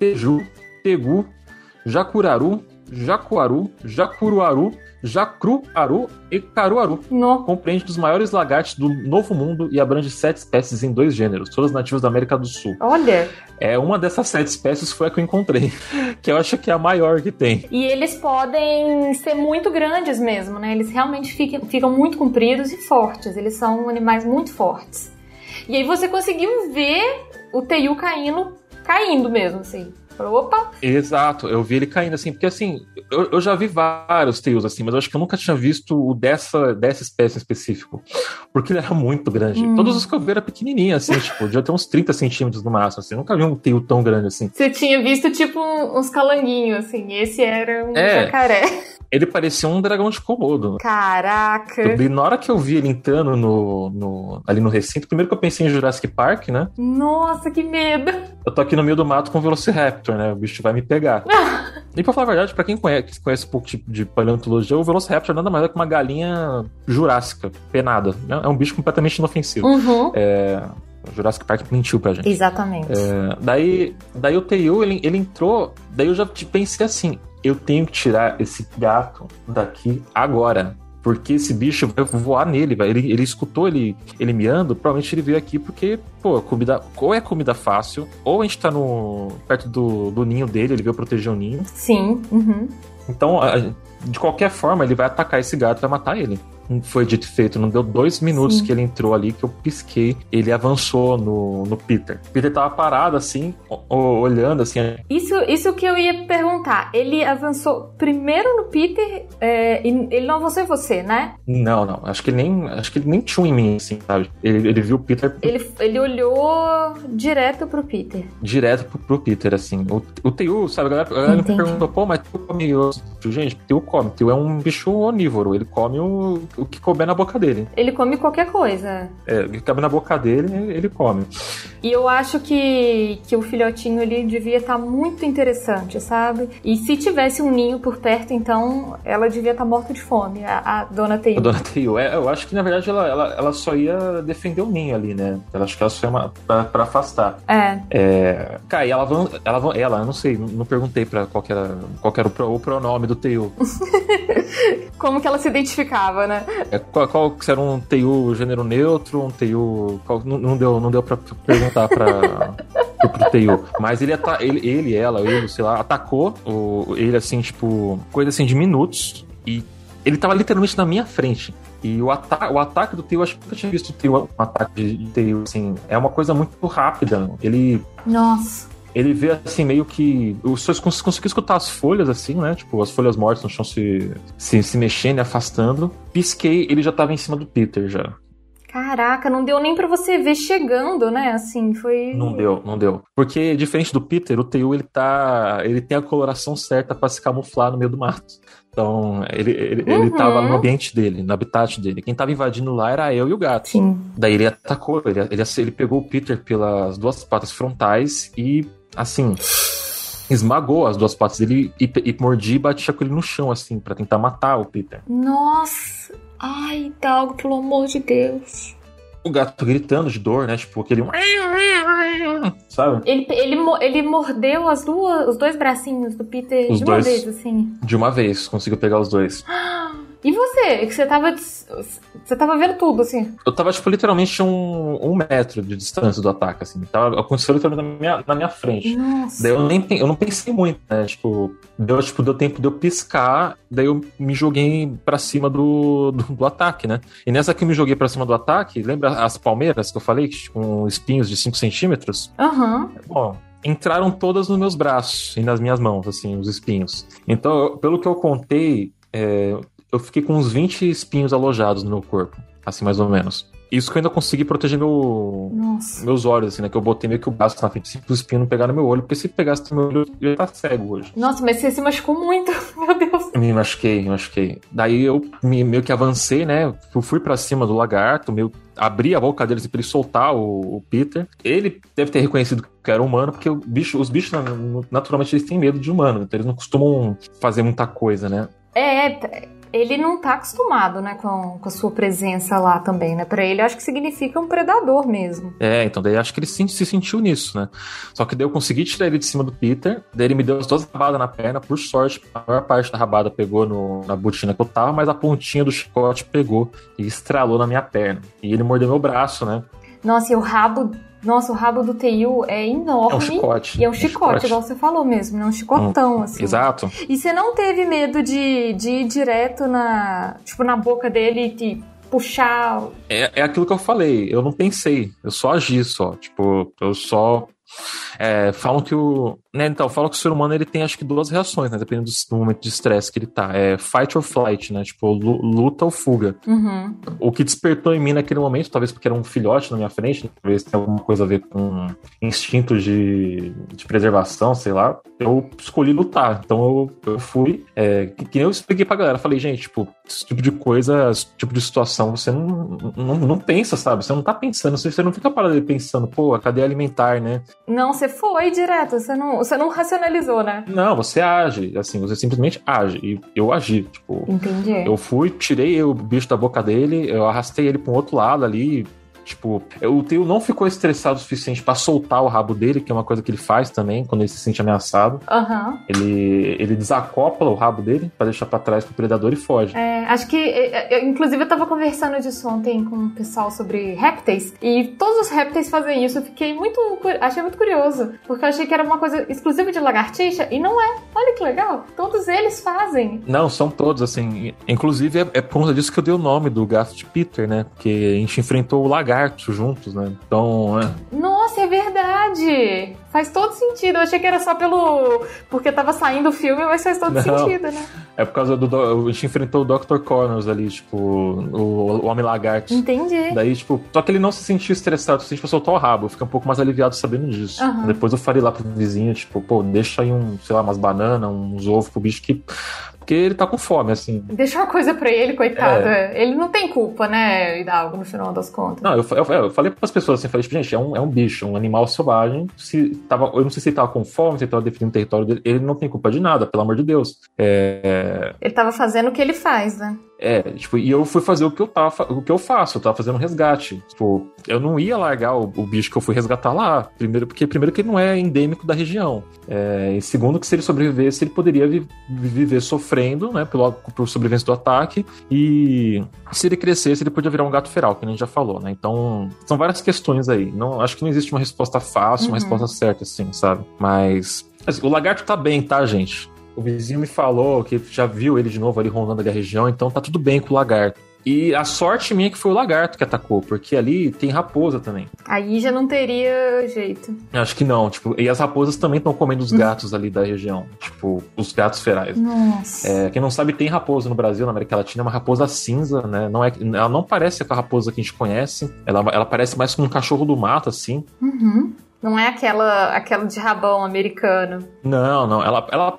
Teju, Tegu, Jacuraru, Jacuaru, Jacuruaru, Jacruaru e Caruaru. No. Compreende dos maiores lagartos do Novo Mundo e abrange sete espécies em dois gêneros, todas nativas da América do Sul. Olha! É, uma dessas sete espécies foi a que eu encontrei, que eu acho que é a maior que tem. E eles podem ser muito grandes mesmo, né? Eles realmente ficam, ficam muito compridos e fortes. Eles são animais muito fortes. E aí você conseguiu ver o Teiu caindo caindo mesmo, assim. Opa! Exato, eu vi ele caindo assim, porque assim, eu, eu já vi vários teios assim, mas eu acho que eu nunca tinha visto o dessa, dessa espécie em específico. Porque ele era muito grande. Hum. Todos os que eu vi era pequenininho, assim, tipo, devia ter uns 30 centímetros no máximo, assim. Eu nunca vi um teio tão grande assim. Você tinha visto, tipo, uns calanguinhos, assim. Esse era um é. jacaré. Ele parecia um dragão de Komodo. Caraca! E na hora que eu vi ele entrando no, no, ali no recinto, primeiro que eu pensei em Jurassic Park, né? Nossa, que medo! Eu tô aqui no meio do mato com o Velociraptor, né? O bicho vai me pegar. e pra falar a verdade, pra quem conhece, conhece um pouco tipo de paleontologia, o Velociraptor nada mais é que uma galinha jurássica, penada. Né? É um bicho completamente inofensivo. Uhum. É... O Jurassic Park mentiu pra gente. Exatamente. É, daí, daí o Teiu, ele, ele entrou, daí eu já pensei assim, eu tenho que tirar esse gato daqui agora. Porque esse bicho vai voar nele, vai. Ele, ele escutou ele, ele miando, provavelmente ele veio aqui porque, pô, comida. Ou é comida fácil, ou a gente tá no, perto do, do ninho dele, ele veio proteger o ninho. Sim. Uhum. Então, a, de qualquer forma, ele vai atacar esse gato e vai matar ele foi dito e feito. Não deu dois minutos Sim. que ele entrou ali que eu pisquei. Ele avançou no, no Peter. Peter tava parado assim, olhando assim. Isso, isso que eu ia perguntar. Ele avançou primeiro no Peter é, e ele não avançou em você, né? Não, não. Acho que ele nem, acho que ele nem tinha em mim, assim, sabe? Ele, ele viu o Peter. Ele, ele olhou direto pro Peter. Direto pro, pro Peter, assim. O, o Teu, sabe? A galera, a galera me perguntou, pô, mas tu come? Gente, Teu come. Teu é um bicho onívoro. Ele come o o que couber na boca dele. Ele come qualquer coisa. É, o que cabe na boca dele, ele come. E eu acho que, que o filhotinho ali devia estar tá muito interessante, sabe? E se tivesse um ninho por perto, então ela devia estar tá morta de fome, a, a dona Teiu. A dona Teiu. É, eu acho que na verdade ela, ela, ela só ia defender o ninho ali, né? Eu acho que ela só ia uma, pra, pra afastar. É. é cara, e ela, ela, ela, eu não sei, não perguntei pra qual era, qual era o, pro, o pronome do Teiu. Como que ela se identificava, né? É, qual, qual era um TU gênero neutro, um TU. Qual, não, não, deu, não deu pra perguntar pra. pro TU. Mas ele, ele, ele, ela, ele, sei lá, atacou o, ele assim, tipo, coisa assim de minutos. E ele tava literalmente na minha frente. E o, ata o ataque do Teo, acho que nunca tinha visto o um ataque de Teo, assim, é uma coisa muito rápida. Ele. Nossa ele vê assim meio que. Você conseguiu escutar as folhas assim, né? Tipo, as folhas mortas no chão se, se, se mexendo e afastando. Pisquei, ele já tava em cima do Peter já. Caraca, não deu nem para você ver chegando, né? Assim, foi. Não deu, não deu. Porque, diferente do Peter, o Teu ele tá. Ele tem a coloração certa para se camuflar no meio do mato. Então, ele, ele, uhum. ele tava no ambiente dele, no habitat dele. Quem tava invadindo lá era eu e o gato. Sim. Daí ele atacou, ele, ele, ele pegou o Peter pelas duas patas frontais e, assim, esmagou as duas patas dele e, e mordia e batia com ele no chão, assim, para tentar matar o Peter. Nossa! Ai, Dalgo, pelo amor de Deus o gato gritando de dor, né? Tipo, aquele. Sabe? Ele, ele, ele mordeu as duas, os dois bracinhos do Peter os de dois, uma vez, assim. De uma vez, conseguiu pegar os dois. E você? Que você tava. Você tava vendo tudo, assim? Eu tava, tipo, literalmente um, um metro de distância do ataque, assim. Tava, aconteceu literalmente na minha, na minha frente. Nossa. Daí eu, nem, eu não pensei muito, né? Tipo, deu, tipo, deu tempo de eu piscar, daí eu me joguei pra cima do, do, do ataque, né? E nessa que eu me joguei pra cima do ataque, lembra as palmeiras que eu falei, com espinhos de 5 centímetros? Aham. Uhum. Bom, entraram todas nos meus braços e nas minhas mãos, assim, os espinhos. Então, pelo que eu contei, é, eu fiquei com uns 20 espinhos alojados no meu corpo, assim mais ou menos. Isso que eu ainda consegui proteger meu, meus olhos, assim, né? Que eu botei meio que o braço na frente, assim, os espinhos não pegaram no meu olho, porque se pegasse no meu olho, eu ia estar cego hoje. Nossa, mas você se machucou muito, meu Deus. Me machuquei, me machuquei. Daí eu me, meio que avancei, né? Eu fui para cima do lagarto, meio abri a boca dele assim, pra ele soltar o, o, Peter. Ele deve ter reconhecido que era humano, porque bicho, os bichos, naturalmente, eles têm medo de humano, então eles não costumam fazer muita coisa, né? É, é ele não tá acostumado, né, com, com a sua presença lá também, né? Pra ele, acho que significa um predador mesmo. É, então daí acho que ele se, se sentiu nisso, né? Só que daí eu consegui tirar ele de cima do Peter, daí ele me deu as duas rabadas na perna, por sorte, a maior parte da rabada pegou no, na botina que eu tava, mas a pontinha do chicote pegou e estralou na minha perna. E ele mordeu meu braço, né? Nossa, e o rabo nossa, o rabo do Teiu é enorme. É um chicote. E é um, chicote, chicote, igual você falou mesmo, né? Um chicotão, hum, assim. Exato. E você não teve medo de, de ir direto na, tipo, na boca dele e puxar... É, é aquilo que eu falei, eu não pensei, eu só agi só. Tipo, eu só é, falam que o. Né, então, falam que o ser humano ele tem acho que duas reações, né? Dependendo do, momento de estresse que ele tá. É fight or flight, né? Tipo, luta ou fuga. Uhum. O que despertou em mim naquele momento, talvez porque era um filhote na minha frente, talvez tenha alguma coisa a ver com instinto de, de preservação, sei lá. Eu escolhi lutar. Então eu, eu fui. É, que, que eu expliquei pra galera. Falei, gente, tipo, esse tipo de coisa, esse tipo de situação, você não, não, não pensa, sabe? Você não tá pensando, você não fica parado pensando, pô, a cadeia alimentar, né? Não, você foi direto, você não, você não racionalizou, né? Não, você age, assim, você simplesmente age. E eu agi, tipo. Entendi. Eu fui, tirei o bicho da boca dele, eu arrastei ele para um outro lado ali, Tipo, o Teo não ficou estressado o suficiente para soltar o rabo dele, que é uma coisa que ele faz também quando ele se sente ameaçado. Uhum. Ele, ele desacopla o rabo dele para deixar para trás pro predador e foge. É, acho que, é, é, inclusive, eu tava conversando disso ontem com o pessoal sobre répteis e todos os répteis fazem isso. Eu fiquei muito, achei muito curioso, porque eu achei que era uma coisa exclusiva de lagartixa e não é. Olha que legal, todos eles fazem. Não, são todos assim. Inclusive é, é por conta disso que eu dei o nome do gato de Peter, né? Porque a gente enfrentou o lagarto juntos, né? Então, é. Nossa, é verdade! Faz todo sentido. Eu achei que era só pelo. Porque tava saindo o filme, mas faz todo Não, sentido, né? É por causa do. A gente enfrentou o Dr. Connors ali, tipo, o, o Homem Lagarto. Entendi. Daí, tipo, só que ele não se sentiu estressado, se a gente soltar o rabo. Eu fiquei um pouco mais aliviado sabendo disso. Uhum. Depois eu falei lá pro vizinho, tipo, pô, deixa aí um, sei lá, umas bananas, uns ovos pro bicho que porque ele tá com fome, assim. Deixa uma coisa pra ele, coitado. É. Ele não tem culpa, né, Hidalgo, no final das contas. Não, eu, eu, eu falei pras pessoas assim, falei, tipo, gente, é um, é um bicho, um animal selvagem. Se tava, eu não sei se ele tava com fome, se ele tava definindo o território dele, ele não tem culpa de nada, pelo amor de Deus. É... Ele tava fazendo o que ele faz, né? É, tipo, e eu fui fazer o que eu tava, o que eu faço, eu tava fazendo um resgate. Tipo, eu não ia largar o, o bicho que eu fui resgatar lá. Primeiro, porque primeiro que ele não é endêmico da região. É, e segundo que se ele sobrevivesse, ele poderia vi, viver sofrendo, né, pelo, por sobrevivência do ataque. E se ele crescesse, ele podia virar um gato feral, que a gente já falou, né? Então, são várias questões aí. Não, acho que não existe uma resposta fácil, uhum. uma resposta certa, assim, sabe? Mas assim, o lagarto tá bem, tá, gente? O vizinho me falou que já viu ele de novo ali rondando ali a região, então tá tudo bem com o lagarto. E a sorte minha é que foi o lagarto que atacou, porque ali tem raposa também. Aí já não teria jeito. Acho que não, tipo, e as raposas também estão comendo os gatos ali da região, tipo, os gatos ferais. Nossa. É, quem não sabe, tem raposa no Brasil, na América Latina, é uma raposa cinza, né? Não é, ela não parece com a raposa que a gente conhece, ela, ela parece mais como um cachorro do mato, assim. Uhum. Não é aquela, aquela de rabão americano. Não, não. Ela, ela.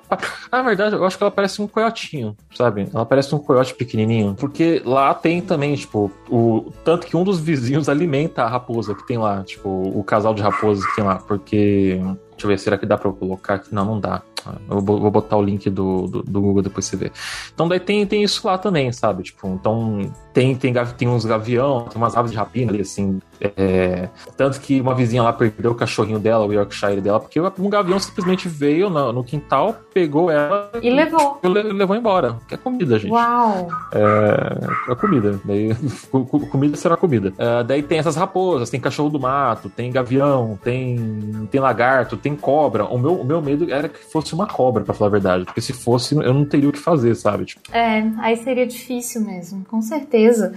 Na verdade, eu acho que ela parece um coiotinho, sabe? Ela parece um coiote pequenininho. Porque lá tem também, tipo, o. Tanto que um dos vizinhos alimenta a raposa que tem lá. Tipo, o casal de raposas que tem lá. Porque. Deixa eu ver, será que dá pra eu colocar aqui? Não, não dá. Eu vou botar o link do, do, do, Google depois você vê. Então daí tem, tem isso lá também, sabe? Tipo, então tem, tem, tem uns gavião, tem umas aves de rapina ali, assim. É... Tanto que uma vizinha lá perdeu o cachorrinho dela, o Yorkshire dela, porque um gavião simplesmente veio no, no quintal, pegou ela e, levou. E levou embora. Que é comida, gente. Uau! É, é comida. Daí, comida será comida. É, daí tem essas raposas, tem cachorro do mato, tem gavião, tem, tem lagarto, tem cobra. O meu, o meu medo era que fosse uma cobra, para falar a verdade. Porque se fosse, eu não teria o que fazer, sabe? Tipo... É, aí seria difícil mesmo, com certeza certeza.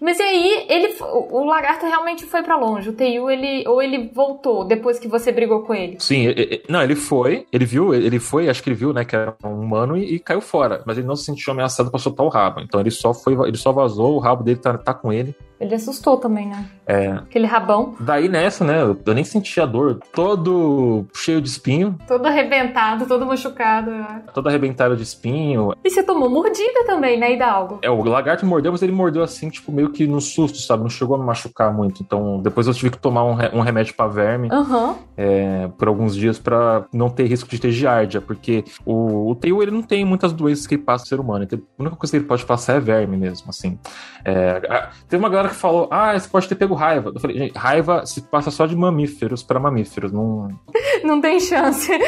Mas e aí, ele, o lagarto realmente foi para longe. O Teiu, ele, ou ele voltou depois que você brigou com ele? Sim, ele, não, ele foi, ele viu, ele foi, acho que ele viu, né, que era um humano e, e caiu fora. Mas ele não se sentiu ameaçado para soltar o rabo. Então ele só foi, ele só vazou, o rabo dele tá, tá com ele. Ele assustou também, né? É. Aquele rabão. Daí nessa, né? Eu nem senti a dor. Todo cheio de espinho. Todo arrebentado, todo machucado. Né? Todo arrebentado de espinho. E você tomou mordida também, né, Hidalgo? É, o lagarto mordeu, mas ele mordeu assim, tipo, meio que no susto, sabe? Não chegou a me machucar muito. Então, depois eu tive que tomar um, um remédio para verme uhum. é, por alguns dias para não ter risco de ter giardia, porque o, o ele não tem muitas doenças que ele passa no ser humano. Então, a única coisa que ele pode passar é verme mesmo, assim. É, teve uma galera que falou, ah, você pode ter pego raiva. Eu falei, gente, raiva se passa só de mamíferos para mamíferos, não... não tem chance.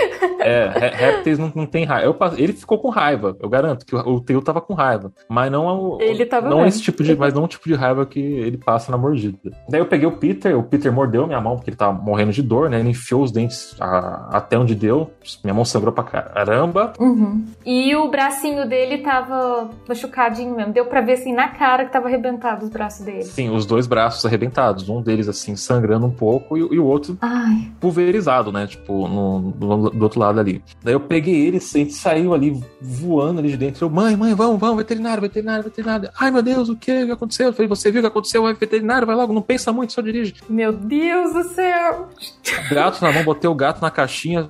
É, répteis não, não tem raiva. Eu, ele ficou com raiva, eu garanto que o, o Teio tava com raiva, mas não, ele tava não esse tipo de, mas não o tipo de raiva que ele passa na mordida. Daí eu peguei o Peter, o Peter mordeu minha mão porque ele tava morrendo de dor, né? Ele enfiou os dentes a, até onde deu, minha mão sangrou pra caramba. Uhum. E o bracinho dele tava machucadinho mesmo, deu pra ver assim na cara que tava arrebentado os braços dele. Sim, os dois braços arrebentados, um deles assim sangrando um pouco e, e o outro Ai. pulverizado, né? Tipo, no, no, do outro lado ali. Daí eu peguei ele, a gente saiu ali voando ali de dentro. Eu, mãe, mãe, vamos, vamos, veterinário, veterinário, veterinário. Ai, meu Deus, o que, o que aconteceu? Eu falei, você viu o que aconteceu? Vai veterinário, vai logo, não pensa muito, só dirige. Meu Deus do céu! Gato na mão, botei o gato na caixinha,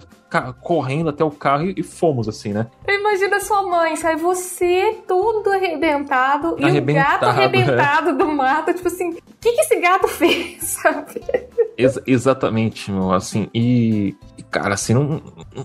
correndo até o carro e, fomos, assim, né? Imagina sua mãe, sai você todo arrebentado, e o gato arrebentado é. do mato, tipo assim, que, que esse gato fez, sabe? Ex exatamente, meu, assim, e, cara, assim, não,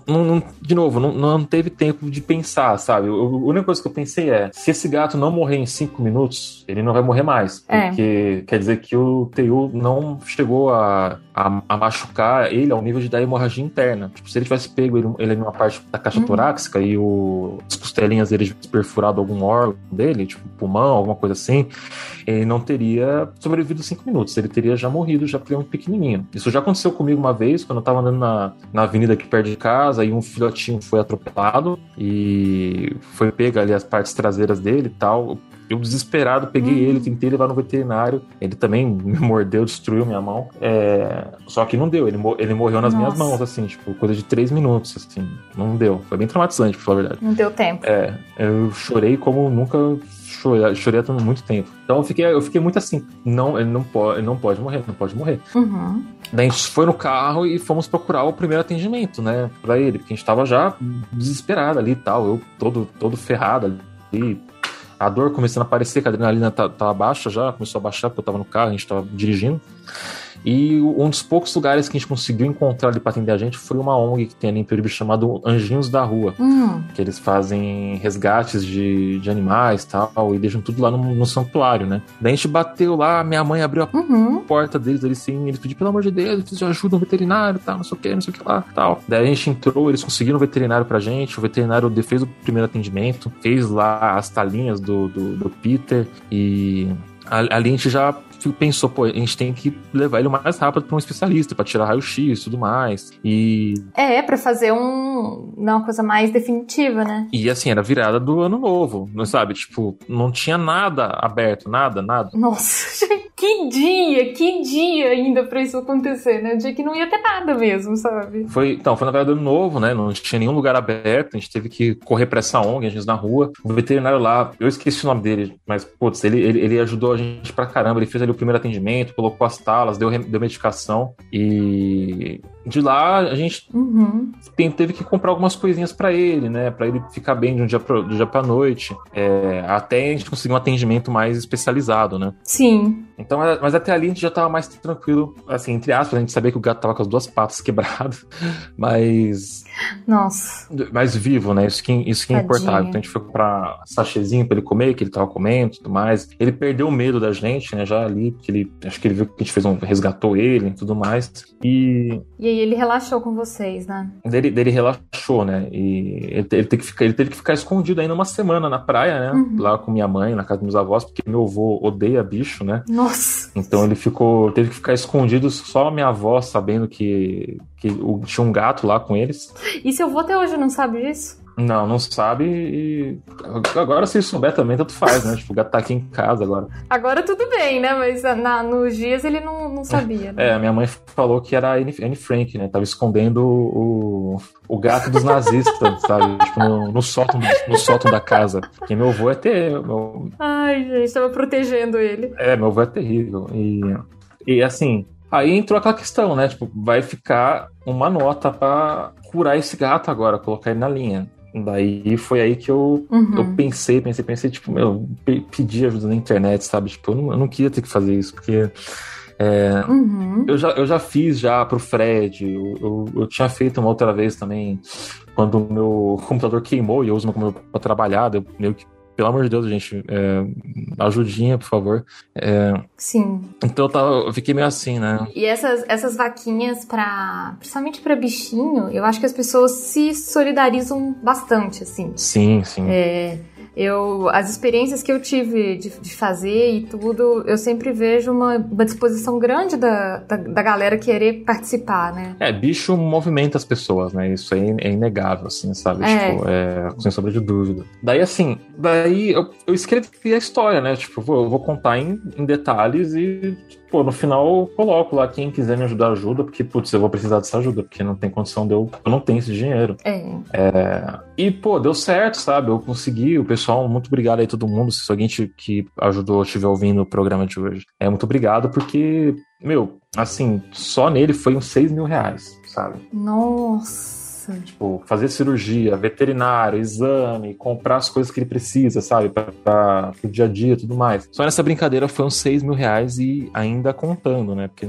não, não de novo, não, não teve tempo de pensar, sabe? a única coisa que eu pensei é, se esse gato não morrer em cinco minutos, ele não vai morrer mais, é. porque quer dizer que o Teu não chegou a, a, a, machucar ele ao nível de dar hemorragia interna. Tipo, se ele tivesse pego ele, ele numa parte da caixa uhum. torácica e o, as costelinhas dele perfurado algum órgão dele, tipo pulmão, alguma coisa assim, ele não teria sobrevivido cinco minutos, ele teria já morrido, já porque muito pequenininho. Isso já aconteceu comigo uma vez, quando eu tava andando na, na avenida aqui perto de casa, e um filhotinho foi atropelado e foi pega ali as partes traseiras dele e tal. Eu desesperado peguei uhum. ele, tentei levar no veterinário. Ele também me mordeu, destruiu minha mão. É... Só que não deu, ele, ele morreu nas Nossa. minhas mãos, assim, tipo, coisa de três minutos, assim. Não deu. Foi bem traumatizante, pra falar a verdade. Não deu tempo. É, eu chorei como nunca chorei, chorei há muito tempo. Então eu fiquei, eu fiquei muito assim, não, ele não pode, ele não pode morrer, não pode morrer. Uhum. Daí a gente foi no carro e fomos procurar o primeiro atendimento, né, pra ele, porque a gente tava já desesperado ali e tal, eu todo, todo ferrado ali, a dor começando a aparecer, que a adrenalina tá, tá baixa já, começou a baixar porque eu tava no carro, a gente tava dirigindo. E um dos poucos lugares que a gente conseguiu encontrar ali para atender a gente foi uma ONG que tem ali em Peruíbe chamado Anjinhos da Rua. Hum. Que eles fazem resgates de, de animais e tal, e deixam tudo lá no, no, santuário, né? Daí a gente bateu lá, minha mãe abriu a uhum. porta deles ali sim, eles pediram, pelo amor de Deus, eles ajudam o veterinário, tal, não sei o que, não sei o que lá, tal. Daí a gente entrou, eles conseguiram o veterinário pra gente, o veterinário fez o primeiro atendimento, fez lá as talinhas do, do, do Peter e ali a gente já pensou, pô, a gente tem que levar ele o mais rápido para um especialista, para tirar raio-x e tudo mais. E. É, para fazer um. Não, uma coisa mais definitiva, né? E assim, era virada do ano novo, não sabe? Tipo, não tinha nada aberto, nada, nada. Nossa, que dia, que dia ainda pra isso acontecer, né? Um dia que não ia ter nada mesmo, sabe? Foi, então, foi na verdade ano novo, né? Não tinha nenhum lugar aberto, a gente teve que correr pra essa ONG, a gente na rua. O veterinário lá, eu esqueci o nome dele, mas, putz, ele, ele, ele ajudou a gente pra caramba, ele fez ali o primeiro atendimento, colocou as talas, deu, deu medicação e de lá a gente uhum. tem, teve que comprar algumas coisinhas para ele, né? Para ele ficar bem de um dia para do dia para noite, é, até a gente conseguir um atendimento mais especializado, né? Sim. Então, mas até ali a gente já tava mais tranquilo, assim, entre aspas, a gente sabia que o gato tava com as duas patas quebradas, mas nossa. Mais vivo, né? Isso que, isso que é importante. Então a gente foi comprar sachêzinho pra ele comer, que ele tava comendo e tudo mais. Ele perdeu o medo da gente, né? Já ali, porque ele. Acho que ele viu que a gente fez um. resgatou ele e tudo mais. E. E aí ele relaxou com vocês, né? Dele, dele relaxou, né? E ele, ele, teve que ficar, ele teve que ficar escondido ainda uma semana na praia, né? Uhum. Lá com minha mãe, na casa dos meus avós, porque meu avô odeia bicho, né? Nossa. Então ele ficou. Teve que ficar escondido só a minha avó sabendo que, que tinha um gato lá com eles. E seu avô até hoje não sabe disso? Não, não sabe e agora se souber também, tanto faz, né? tipo, o gato tá aqui em casa agora. Agora tudo bem, né? Mas na, nos dias ele não, não sabia, né? É, a minha mãe falou que era a Anne, Frank, né? Tava escondendo o, o gato dos nazistas, sabe? Tipo, no, no, sótão, no sótão da casa. Porque meu avô é terrível. Meu... Ai, gente, tava protegendo ele. É, meu avô é terrível. E, e assim, Aí entrou aquela questão, né? Tipo, vai ficar uma nota para curar esse gato agora, colocar ele na linha. Daí foi aí que eu, uhum. eu pensei, pensei, pensei, tipo, meu, pedi ajuda na internet, sabe? Tipo, eu não, eu não queria ter que fazer isso, porque. É, uhum. eu, já, eu já fiz já pro Fred, eu, eu, eu, tinha feito uma outra vez também, quando o meu computador queimou e eu uso meu computador para trabalhar, eu meio que pelo amor de Deus, gente, é, ajudinha, por favor. É, Sim. Então eu, tava, eu fiquei meio assim, né? E essas, essas vaquinhas para, principalmente para bichinho, eu acho que as pessoas se solidarizam bastante, assim. Sim, sim. É, eu, as experiências que eu tive de, de fazer e tudo, eu sempre vejo uma, uma disposição grande da, da, da, galera querer participar, né? É, bicho movimenta as pessoas, né? Isso é, é inegável, assim, sabe? É. Tipo, é, sem sombra de dúvida. Daí, assim, daí eu, eu escrevi a história, né? Tipo, vou, eu vou contar em, em detalhes e pô, no final eu coloco lá quem quiser me ajudar, ajuda, porque, putz, eu vou precisar dessa ajuda, porque não tem condição de eu. Eu não tenho esse dinheiro. É. é. E, pô, deu certo, sabe? Eu consegui, o pessoal, muito obrigado aí todo mundo. Se alguém te, que ajudou estiver ouvindo o programa de hoje. É, muito obrigado, porque, meu, assim, só nele foi uns 6 mil reais, sabe? Nossa. Tipo, fazer cirurgia, veterinário, exame, comprar as coisas que ele precisa, sabe? Pra, pra, pro dia a dia e tudo mais. Só nessa brincadeira foi uns 6 mil reais e ainda contando, né? Porque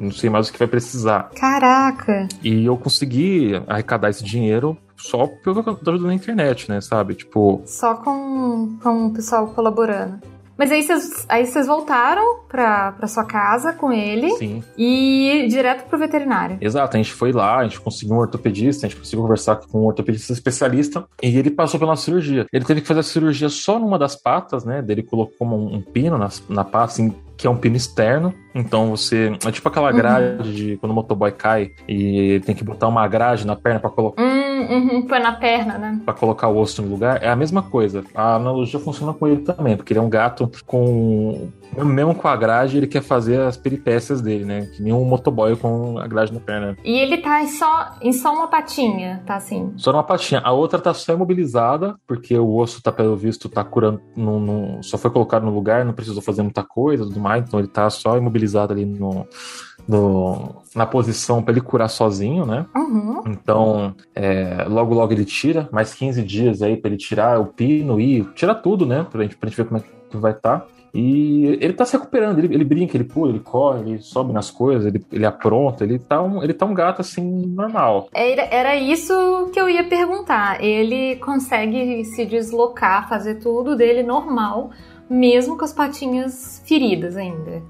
não sei mais o que vai precisar. Caraca! E eu consegui arrecadar esse dinheiro só pelo ajudando na internet, né? Sabe? Tipo. Só com, com o pessoal colaborando. Mas aí vocês, aí voltaram pra, pra sua casa com ele Sim. e direto pro veterinário. Exato, a gente foi lá, a gente conseguiu um ortopedista, a gente conseguiu conversar com um ortopedista especialista e ele passou pela cirurgia. Ele teve que fazer a cirurgia só numa das patas, né? Ele colocou um, um pino na, na pata, assim, que é um pino externo. Então você. É tipo aquela uhum. grade uhum. de quando o motoboy cai e tem que botar uma grade na perna para colocar. Uhum, uhum, põe na perna, né? Pra colocar o osso no lugar. É a mesma coisa. A analogia funciona com ele também, porque ele é um gato com mesmo com a grade, ele quer fazer as peripécias dele, né? Que nem um motoboy com a grade na perna. E ele tá em só, em só uma patinha, tá assim? Só uma patinha. A outra tá só imobilizada, porque o osso tá, pelo visto, tá curando. No, no, só foi colocado no lugar, não precisou fazer muita coisa tudo mais. Então ele tá só imobilizado ali no. No, na posição para ele curar sozinho, né? Uhum. Então, é, logo logo ele tira, mais 15 dias aí para ele tirar o pino e tirar tudo, né? Pra gente, pra gente ver como é que vai estar. Tá. E ele tá se recuperando, ele, ele brinca, ele pula, ele corre, ele sobe nas coisas, ele, ele apronta, ele tá, um, ele tá um gato assim, normal. Era, era isso que eu ia perguntar. Ele consegue se deslocar, fazer tudo dele normal, mesmo com as patinhas feridas ainda.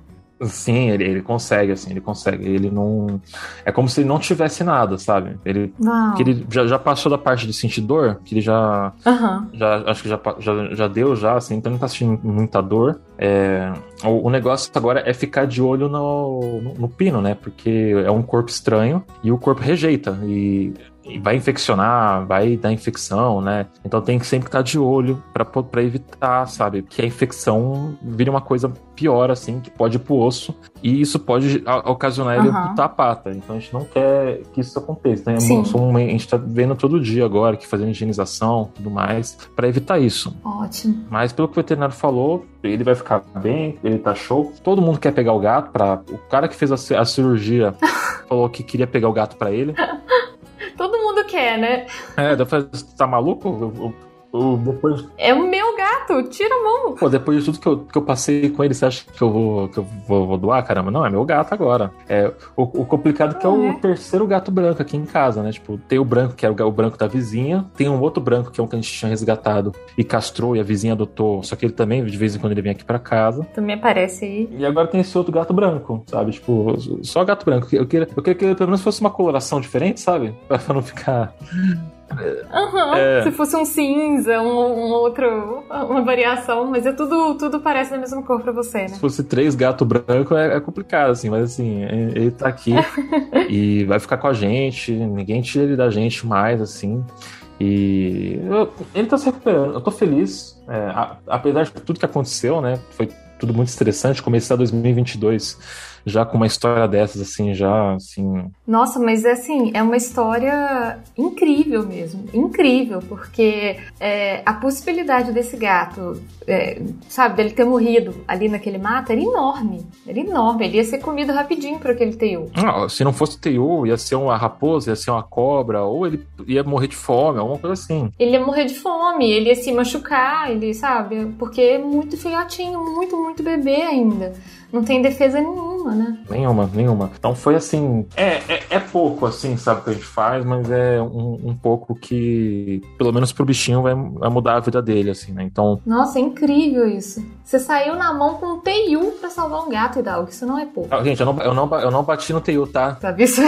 Sim, ele, ele consegue, assim, ele consegue. Ele não. É como se ele não tivesse nada, sabe? Ele, que ele já, já passou da parte de sentir dor, que ele já. Uhum. já acho que já, já, já deu, já, assim, então ele não tá sentindo muita dor. É, o, o, negócio agora é ficar de olho no, no, no, pino, né? Porque é um corpo estranho e o corpo rejeita. E vai infeccionar, vai dar infecção, né? Então tem que sempre estar de olho para evitar, sabe, que a infecção vire uma coisa pior, assim, que pode ir pro osso e isso pode ocasionar ele uhum. a pata. Então a gente não quer que isso aconteça. Né? a gente tá vendo todo dia agora que fazendo higienização tudo mais para evitar isso. Ótimo. Mas pelo que o veterinário falou, ele vai ficar bem, ele tá show. Todo mundo quer pegar o gato para o cara que fez a, a cirurgia falou que queria pegar o gato para ele. Né? É, depois, tá maluco? Depois... É o meu gato, tira a mão. Pô, depois de tudo que eu, que eu passei com ele, você acha que eu vou, que eu vou, vou doar? Caramba, não, é meu gato agora. É, o, o complicado é que é o é. terceiro gato branco aqui em casa, né? Tipo, tem o branco, que era o, o, branco da vizinha, tem um outro branco, que é um que a gente tinha resgatado e castrou, e a vizinha adotou, só que ele também, de vez em quando, ele vem aqui pra casa. Também aparece aí. E agora tem esse outro gato branco, sabe? Tipo, só gato branco. Eu queria, eu queria que ele pelo menos fosse uma coloração diferente, sabe? Pra não ficar Uhum, é. Se fosse um cinza, um, um, outro, uma variação, mas é tudo, tudo parece da mesma cor pra você, né? Se fosse três gatos brancos é, é, complicado, assim, mas assim, ele tá aqui e vai ficar com a gente, ninguém tira ele da gente mais, assim. E eu, ele tá se recuperando, eu tô feliz, é, a, apesar de tudo que aconteceu, né? Foi tudo muito estressante, começar 2022 já com uma história dessas, assim, já, assim... Nossa, mas assim, é uma história incrível mesmo, incrível, porque é, a possibilidade desse gato, é, sabe, dele ter morrido ali naquele mato era enorme, era enorme, ele ia ser comido rapidinho por aquele teiu. Ah, se não fosse teiu, ia ser uma raposa, ia ser uma cobra, ou ele ia morrer de fome, alguma coisa assim. Ele ia morrer de fome, ele ia se machucar, ele, sabe, porque é muito filhotinho, muito, muito bebê ainda não tem defesa nenhuma, né? Nenhuma, nenhuma. Então foi assim. É, é, é pouco, assim, sabe, que a gente faz, mas é um, um, pouco que, pelo menos pro bichinho, vai, vai mudar a vida dele, assim, né? Então. Nossa, é incrível isso. Você saiu na mão com um TU pra salvar um gato, Hidalgo. Isso não é pouco. Ah, gente, eu não, eu, não, eu não bati no TU, tá? Sabe isso?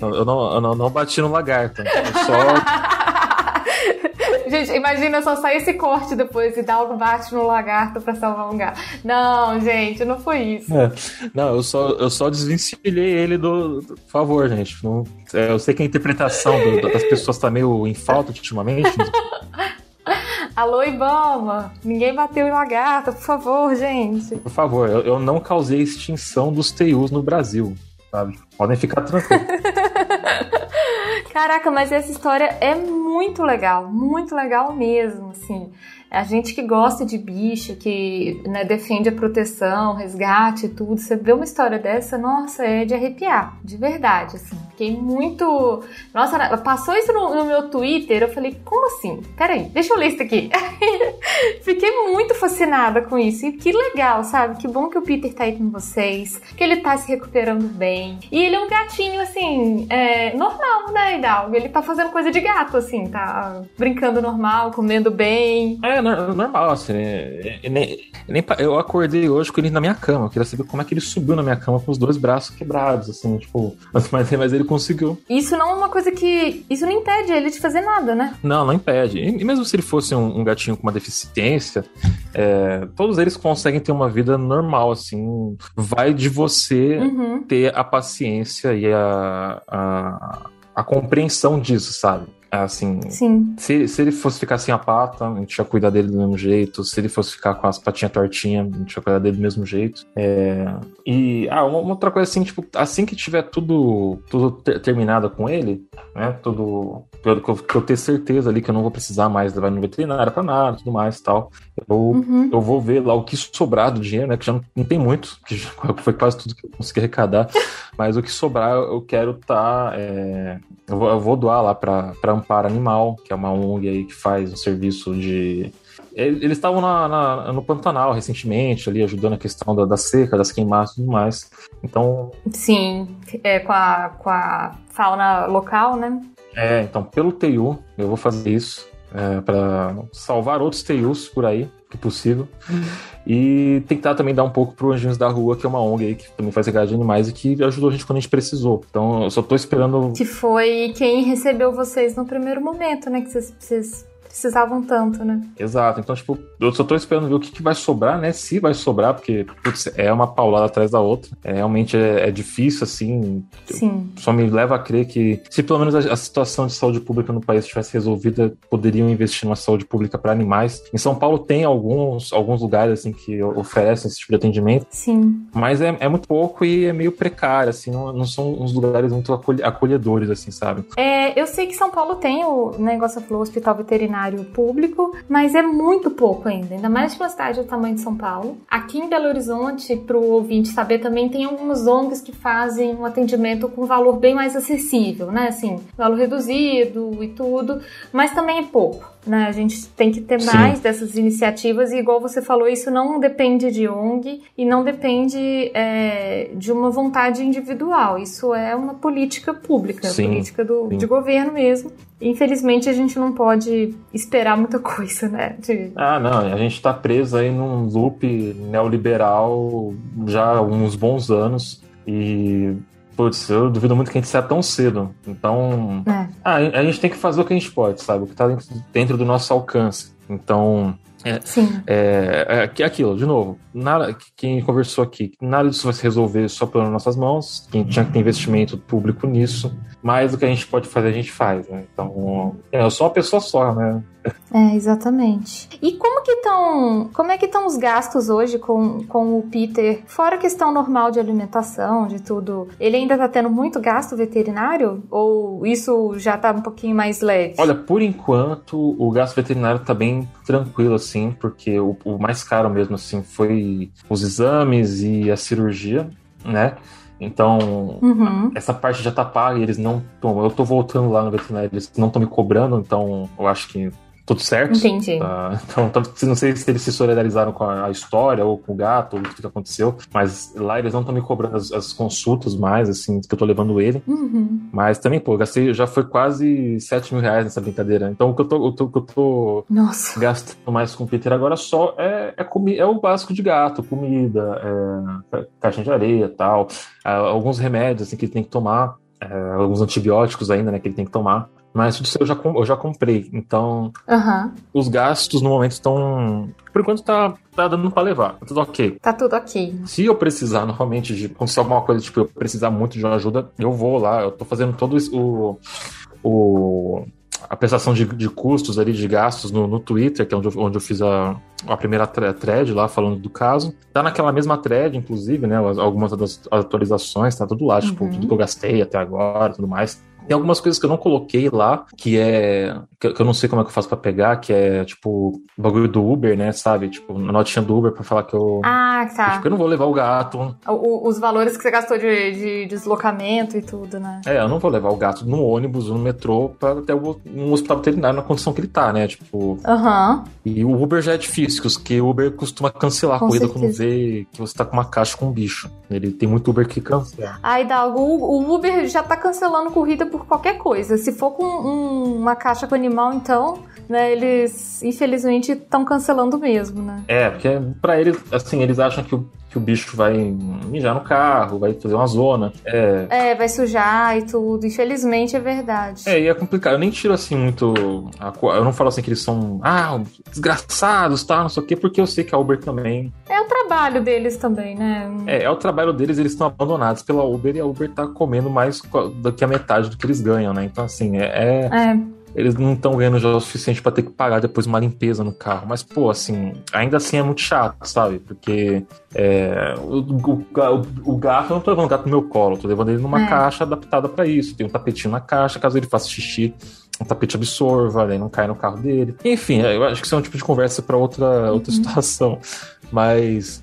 Eu não, eu não, não bati no lagarto. Eu só. Gente, imagina só sair esse corte depois e dar algo bate no lagarto pra salvar um gato. Não, gente, não foi isso. É. Não, eu só, eu só desvencilhei ele do, do. Por favor, gente. Não, é, eu sei que a interpretação do, das pessoas tá meio em falta ultimamente. Alô, Ibama! Ninguém bateu em lagarto, por favor, gente. Por favor, eu, eu não causei extinção dos TUs no Brasil, sabe? Podem ficar tranquilos. Caraca, mas essa história é muito legal, muito legal mesmo, assim. A gente que gosta de bicho, que né, defende a proteção, resgate e tudo, você vê uma história dessa, nossa, é de arrepiar, de verdade, assim. Fiquei muito. Nossa, passou isso no, no meu Twitter, eu falei, como assim? Peraí, deixa eu ler isso aqui. Fiquei muito fascinada com isso. E que legal, sabe? Que bom que o Peter tá aí com vocês, que ele tá se recuperando bem. E ele é um gatinho, assim, é, normal, né, Hidalgo? Ele tá fazendo coisa de gato, assim, tá brincando normal, comendo bem. É, normal, assim, né? Nem, nem, eu acordei hoje com ele na minha cama. Eu queria saber como é que ele subiu na minha cama com os dois braços quebrados, assim, tipo. Mas, mas ele conseguiu. Isso não é uma coisa que. Isso não impede ele de fazer nada, né? Não, não impede. E mesmo se ele fosse um, um gatinho com uma deficiência, é, todos eles conseguem ter uma vida normal, assim. Vai de você uhum. ter a paciência e a, a, a compreensão disso, sabe? Assim, Sim. Se, se ele fosse ficar sem a pata, a gente ia cuidar dele do mesmo jeito. Se ele fosse ficar com as patinhas tortinhas, a gente ia cuidar dele do mesmo jeito. É... E, ah, uma, outra coisa assim, tipo, assim que tiver tudo, tudo ter, terminado com ele, né, tudo, que eu, que eu ter certeza ali que eu não vou precisar mais levar no veterinário pra nada, tudo mais e tal, eu, uhum. eu vou ver lá o que sobrar do dinheiro, né, que já não, não tem muito, que já foi quase tudo que eu consegui arrecadar, mas o que sobrar eu quero tá, é, eu, vou, eu vou doar lá pra, pra Amparo Animal, que é uma ONG aí que faz um serviço de. Eles estavam na, na, no Pantanal recentemente, ali ajudando a questão da, da seca, das queimadas e tudo mais. Então. Sim, é, com, a, com a fauna local, né? É, então, pelo TU, eu vou fazer isso é, para salvar outros TUs por aí, que possível. E tentar também dar um pouco pro Anjinhos da Rua, que é uma ONG aí que também faz resgate de animais e que ajudou a gente quando a gente precisou. Então eu só tô esperando. Que foi quem recebeu vocês no primeiro momento, né? Que vocês precisavam tanto, né? Exato. Então, tipo, eu só tô esperando ver o que, que vai sobrar, né? Se vai sobrar, porque putz, é uma paulada atrás da outra. É, realmente é, é, difícil, assim. Sim. Só me leva a crer que, se pelo menos a, a, situação de saúde pública no país tivesse resolvida, poderiam investir numa saúde pública para animais. Em São Paulo tem alguns, alguns lugares, assim, que oferecem esse tipo de atendimento. Sim. Mas é, é muito pouco e é meio precário, assim. Não, não são uns lugares muito acolhedores, assim, sabe? É, eu sei que São Paulo tem o negócio falou hospital veterinário público, mas é muito pouco ainda, ainda mais de uma cidade do tamanho de São Paulo. Aqui em Belo Horizonte, para o ouvinte saber, também tem algumas ONGs que fazem um atendimento com valor bem mais acessível, né? Assim, valor reduzido e tudo, mas também é pouco. Né? A gente tem que ter Sim. mais dessas iniciativas e, igual você falou, isso não depende de ONG e não depende é, de uma vontade individual. Isso é uma política pública, Sim. política do, de governo mesmo. Infelizmente, a gente não pode esperar muita coisa, né? De... Ah, não. A gente está preso aí num loop neoliberal já há uns bons anos e Putz, eu duvido muito que a gente saia tão cedo. Então, é. ah, a gente tem que fazer o que a gente pode, sabe? O que tá dentro, do nosso alcance. Então, é, Sim. É, é, aquilo, de novo, nada, quem conversou aqui, nada disso vai se resolver só pelas nossas mãos, quem tinha que ter investimento público nisso, mas o que a gente pode fazer, a gente faz, né? Então, é, eu sou uma pessoa só, né? É, exatamente. E como que estão, como é que estão os gastos hoje com, com o Peter, fora a questão normal de alimentação, de tudo? Ele ainda tá tendo muito gasto veterinário? Ou isso já tá um pouquinho mais leve? Olha, por enquanto, o gasto veterinário tá bem tranquilo, assim, porque o, o mais caro mesmo, assim, foi os exames e a cirurgia, né? Então, uhum. essa parte já tá paga e eles não estão. Eu tô voltando lá no veterinário, eles não estão me cobrando, então eu acho que tudo certo. Entendi. Tá? Então, não sei se eles se solidarizaram com a história ou com o gato, ou o que aconteceu, mas lá eles não estão me cobrando as, as, consultas mais, assim, que eu tô levando ele. Uhum. Mas também, pô, gastei, já foi quase 7 mil reais nessa brincadeira. Então, o que eu tô, o que eu tô Nossa. gastando mais com o Peter agora só é, é, comi é o básico de gato, comida, é, caixinha de areia tal, alguns remédios, assim, que ele tem que tomar. É, alguns antibióticos ainda, né, que ele tem que tomar. Mas tudo isso eu já, eu já comprei. Então, uhum. os gastos no momento estão. Por enquanto tá, tá dando pra levar. Tá tudo ok. Tá tudo ok. Se eu precisar normalmente de acontecer alguma coisa, tipo, eu precisar muito de uma ajuda, eu vou lá. Eu tô fazendo todo o. o a prestação de, de custos ali, de gastos no, no Twitter, que é onde eu, onde eu fiz a, a primeira thread lá falando do caso. Tá naquela mesma thread, inclusive, né? Algumas das atualizações, tá tudo lá, tipo, uhum. tipo, tudo que eu gastei até agora tudo mais. Tem algumas coisas que eu não coloquei lá, que é. que, eu não sei como é que eu faço pra pegar, que é tipo o bagulho do Uber, né? Sabe? Tipo, a notinha do Uber pra falar que eu. Ah, tá. Que, tipo, eu não vou levar o gato. O, os valores que você gastou de, de, deslocamento e tudo, né? É, eu não vou levar o gato no ônibus no metrô pra até um hospital veterinário na condição que ele tá, né? Tipo. Aham. Uhum. E o Uber já é difícil, porque o Uber costuma cancelar com a corrida certeza. quando vê que você tá com uma caixa com um bicho. Ele tem muito Uber que cancela. Ai, Dalgo, o Uber já tá cancelando corrida por qualquer coisa. Se for com um, uma caixa com animal, então, né, eles infelizmente estão cancelando mesmo, né? É, porque para eles, assim, eles acham que o, que o bicho vai mijar no carro, vai fazer uma zona. É, é vai sujar e tudo. Infelizmente é verdade. É, e é complicado. Eu nem tiro assim muito. A, eu não falo assim que eles são, ah, desgraçados, tá, não sei o quê, porque eu sei que a Uber também. É o trabalho deles também, né? É, é o trabalho deles, eles estão abandonados pela Uber e a Uber tá comendo mais do que a metade do que eles ganham, né? Então, assim, é. é... é eles não estão ganhando já o suficiente para ter que pagar depois uma limpeza no carro. Mas, pô, assim, ainda assim é muito chato, sabe? Porque é, o, o, o, gato, eu não tô levando o gato no meu colo, tô levando ele numa é. caixa adaptada para isso. Tem um tapetinho na caixa, caso ele faça xixi, um tapete absorva, daí não cai no carro dele. Enfim, eu acho que isso é um tipo de conversa para outra, outra uhum. situação. Mas,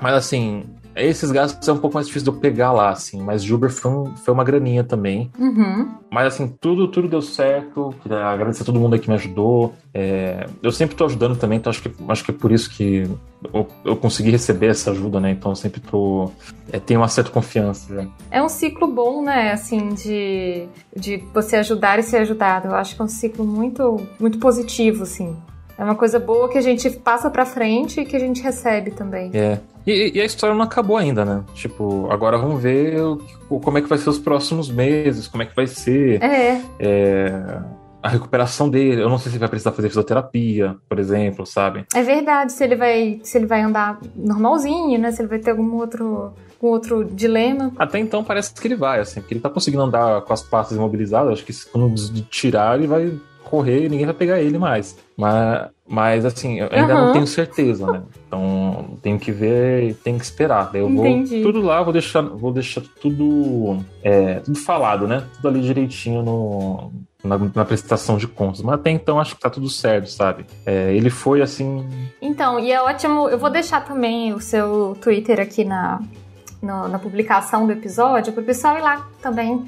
mas assim, esses gastos é um pouco mais difícil de eu pegar lá, assim, mas de Uber foi, um, foi uma graninha também. Uhum. Mas assim, tudo, tudo deu certo. Agradecer a todo mundo que me ajudou. É, eu sempre tô ajudando também, então acho que, acho que é por isso que eu, eu consegui receber essa ajuda, né? Então eu sempre tô. É, tenho uma certa confiança. É um ciclo bom, né? Assim, de, de você ajudar e ser ajudado. Eu acho que é um ciclo muito, muito positivo, assim. É uma coisa boa que a gente passa pra frente e que a gente recebe também. É. E, e, a história não acabou ainda, né? Tipo, agora vamos ver o, como é que vai ser os próximos meses, como é que vai ser. É. é a recuperação dele. Eu não sei se ele vai precisar fazer fisioterapia, por exemplo, sabe? É verdade, se ele vai, se ele vai andar normalzinho, né? Se ele vai ter algum outro com outro dilema. Até então parece que ele vai, assim, porque ele tá conseguindo andar com as patas imobilizadas. Acho que quando tirar, ele vai correr e ninguém vai pegar ele mais. Mas, mas assim, eu ainda uhum. não tenho certeza, né? Então tenho que ver, tenho que esperar. Daí eu Entendi. vou tudo lá, vou deixar, vou deixar tudo, é, tudo falado, né? Tudo ali direitinho no, na, na, prestação de contas. Mas até então acho que tá tudo certo, sabe? É, ele foi assim. Então, e é ótimo. Eu vou deixar também o seu Twitter aqui na, no, na publicação do episódio para o pessoal ir lá também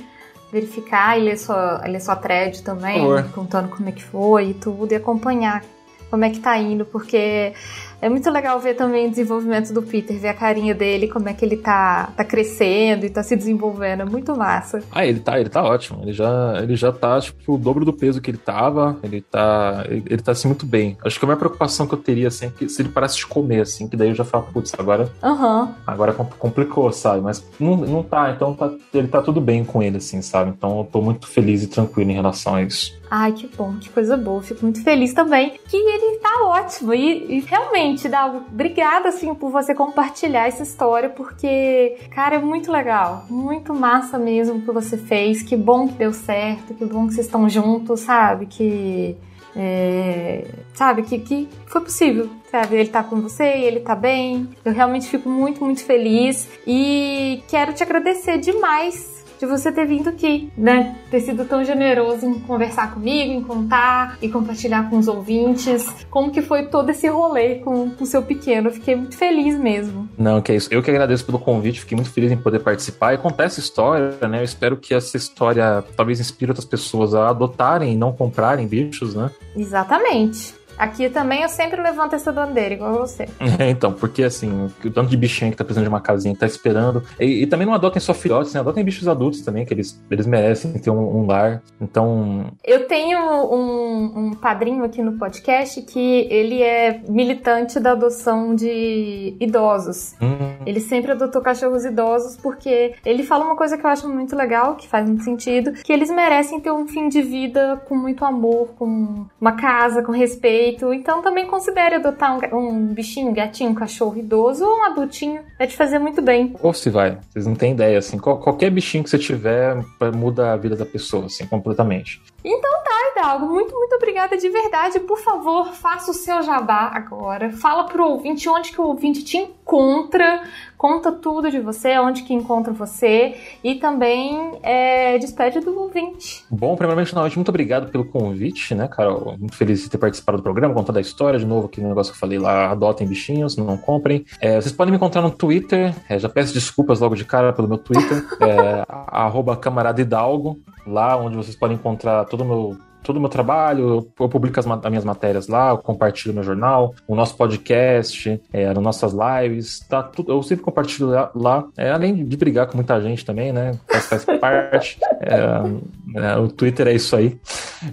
verificar e ler sua, ler sua thread também, contando como é que foi e tudo, e acompanhar como é que tá indo, porque é muito legal ver também o desenvolvimento do Peter, ver a carinha dele, como é que ele tá, tá crescendo e tá se desenvolvendo. É muito massa. Ah, ele tá, ele tá ótimo. Ele já, ele já tá, tipo, o dobro do peso que ele tava. Ele tá. Ele, ele tá assim muito bem. Acho que a minha preocupação que eu teria, assim, é que se ele parasse de comer, assim, que daí eu já falo, putz, agora. Uhum. Agora complicou, sabe? Mas não, não tá, então tá, ele tá tudo bem com ele, assim, sabe? Então eu tô muito feliz e tranquilo em relação a isso. Ai, que bom, que coisa boa. Fico muito feliz também que ele tá ótimo. E, e realmente, Dalgo, obrigada, assim, por você compartilhar essa história, porque, cara, é muito legal. Muito massa mesmo o que você fez. Que bom que deu certo, que bom que vocês estão juntos, sabe? Que. É, sabe, que, que foi possível, sabe? Ele tá com você ele tá bem. Eu realmente fico muito, muito feliz e quero te agradecer demais de você ter vindo aqui, né? Ter sido tão generoso em conversar comigo, em contar e compartilhar com os ouvintes. Como que foi todo esse rolê com o seu pequeno? Eu fiquei muito feliz mesmo. Não, que é isso. Eu que agradeço pelo convite, fiquei muito feliz em poder participar e contar essa história, né? Eu espero que essa história talvez inspire outras pessoas a adotarem e não comprarem bichos, né? Exatamente. Aqui também eu sempre levanto essa bandeira, igual você. É, então, porque assim, o tanto de bichinho que tá precisando de uma casinha, que tá esperando. E, e, também não adotem só filhotes, né? Adotem bichos adultos também, que eles, eles merecem ter um, um lar. Então. Eu tenho um, um, padrinho aqui no podcast que ele é militante da adoção de idosos. Hum. Ele sempre adotou cachorros idosos porque ele fala uma coisa que eu acho muito legal, que faz muito sentido, que eles merecem ter um fim de vida com muito amor, com uma casa, com respeito então também considere adotar um, um bichinho, um gatinho, um cachorro idoso ou um adultinho. Vai te fazer muito bem. Ou se vai. Vocês não têm ideia, assim. Qualquer bichinho que você tiver muda a vida da pessoa, assim, completamente. Então tá, Hidalgo. Muito, muito obrigada de verdade. Por favor, faça o seu jabá agora. Fala pro ouvinte onde que o ouvinte te encontra. Conta tudo de você, onde que encontra você. E também é, despede do ouvinte. Bom, primeiramente, novamente, muito obrigado pelo convite, né, Carol? Muito feliz de ter participado do programa, contar da história. De novo, aquele negócio que eu falei lá, adotem bichinhos, não comprem. É, vocês podem me encontrar no Twitter. É, já peço desculpas logo de cara pelo meu Twitter. é, camarada Hidalgo, lá onde vocês podem encontrar todo o meu todo o meu trabalho, eu publico as, as, minhas matérias lá, eu compartilho meu jornal, o nosso podcast, é, as nossas lives, tá tudo, eu sempre compartilho lá, lá é, além de brigar com muita gente também, né? Faz, faz parte. É, é, o Twitter é isso aí.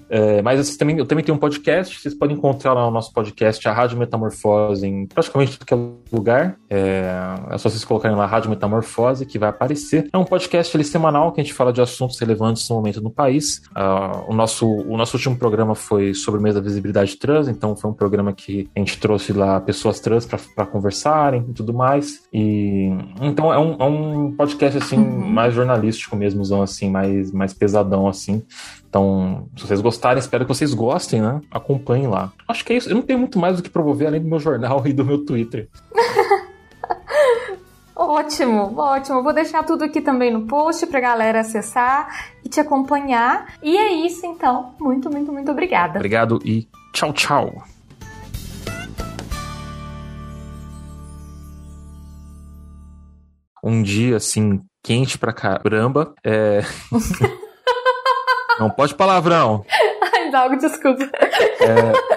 É, mas também, eu também tenho um podcast, vocês podem encontrar lá no nosso podcast, a Rádio Metamorfose, em praticamente todo é lugar. É, só vocês colocarem lá Rádio Metamorfose, que vai aparecer. É um podcast semanal que a gente fala de assuntos relevantes no momento no país. Uh, o nosso o nosso último programa foi sobre o mês da visibilidade trans, então foi um programa que a gente trouxe lá pessoas trans para conversarem e tudo mais. E então é um, é um podcast assim uhum. mais jornalístico mesmo, assim, mais mais pesadão assim. Então, se vocês gostarem, espero que vocês gostem, né? Acompanhem lá. Acho que é isso. Eu não tenho muito mais do que promover além do meu jornal e do meu Twitter. Ótimo, ótimo. Vou deixar tudo aqui também no post pra galera acessar e te acompanhar. E é isso então. Muito, muito, muito obrigada. Obrigado e tchau, tchau. Um dia assim, quente pra caramba. É. Não pode palavrão. Ai, Dalgo, desculpa. É...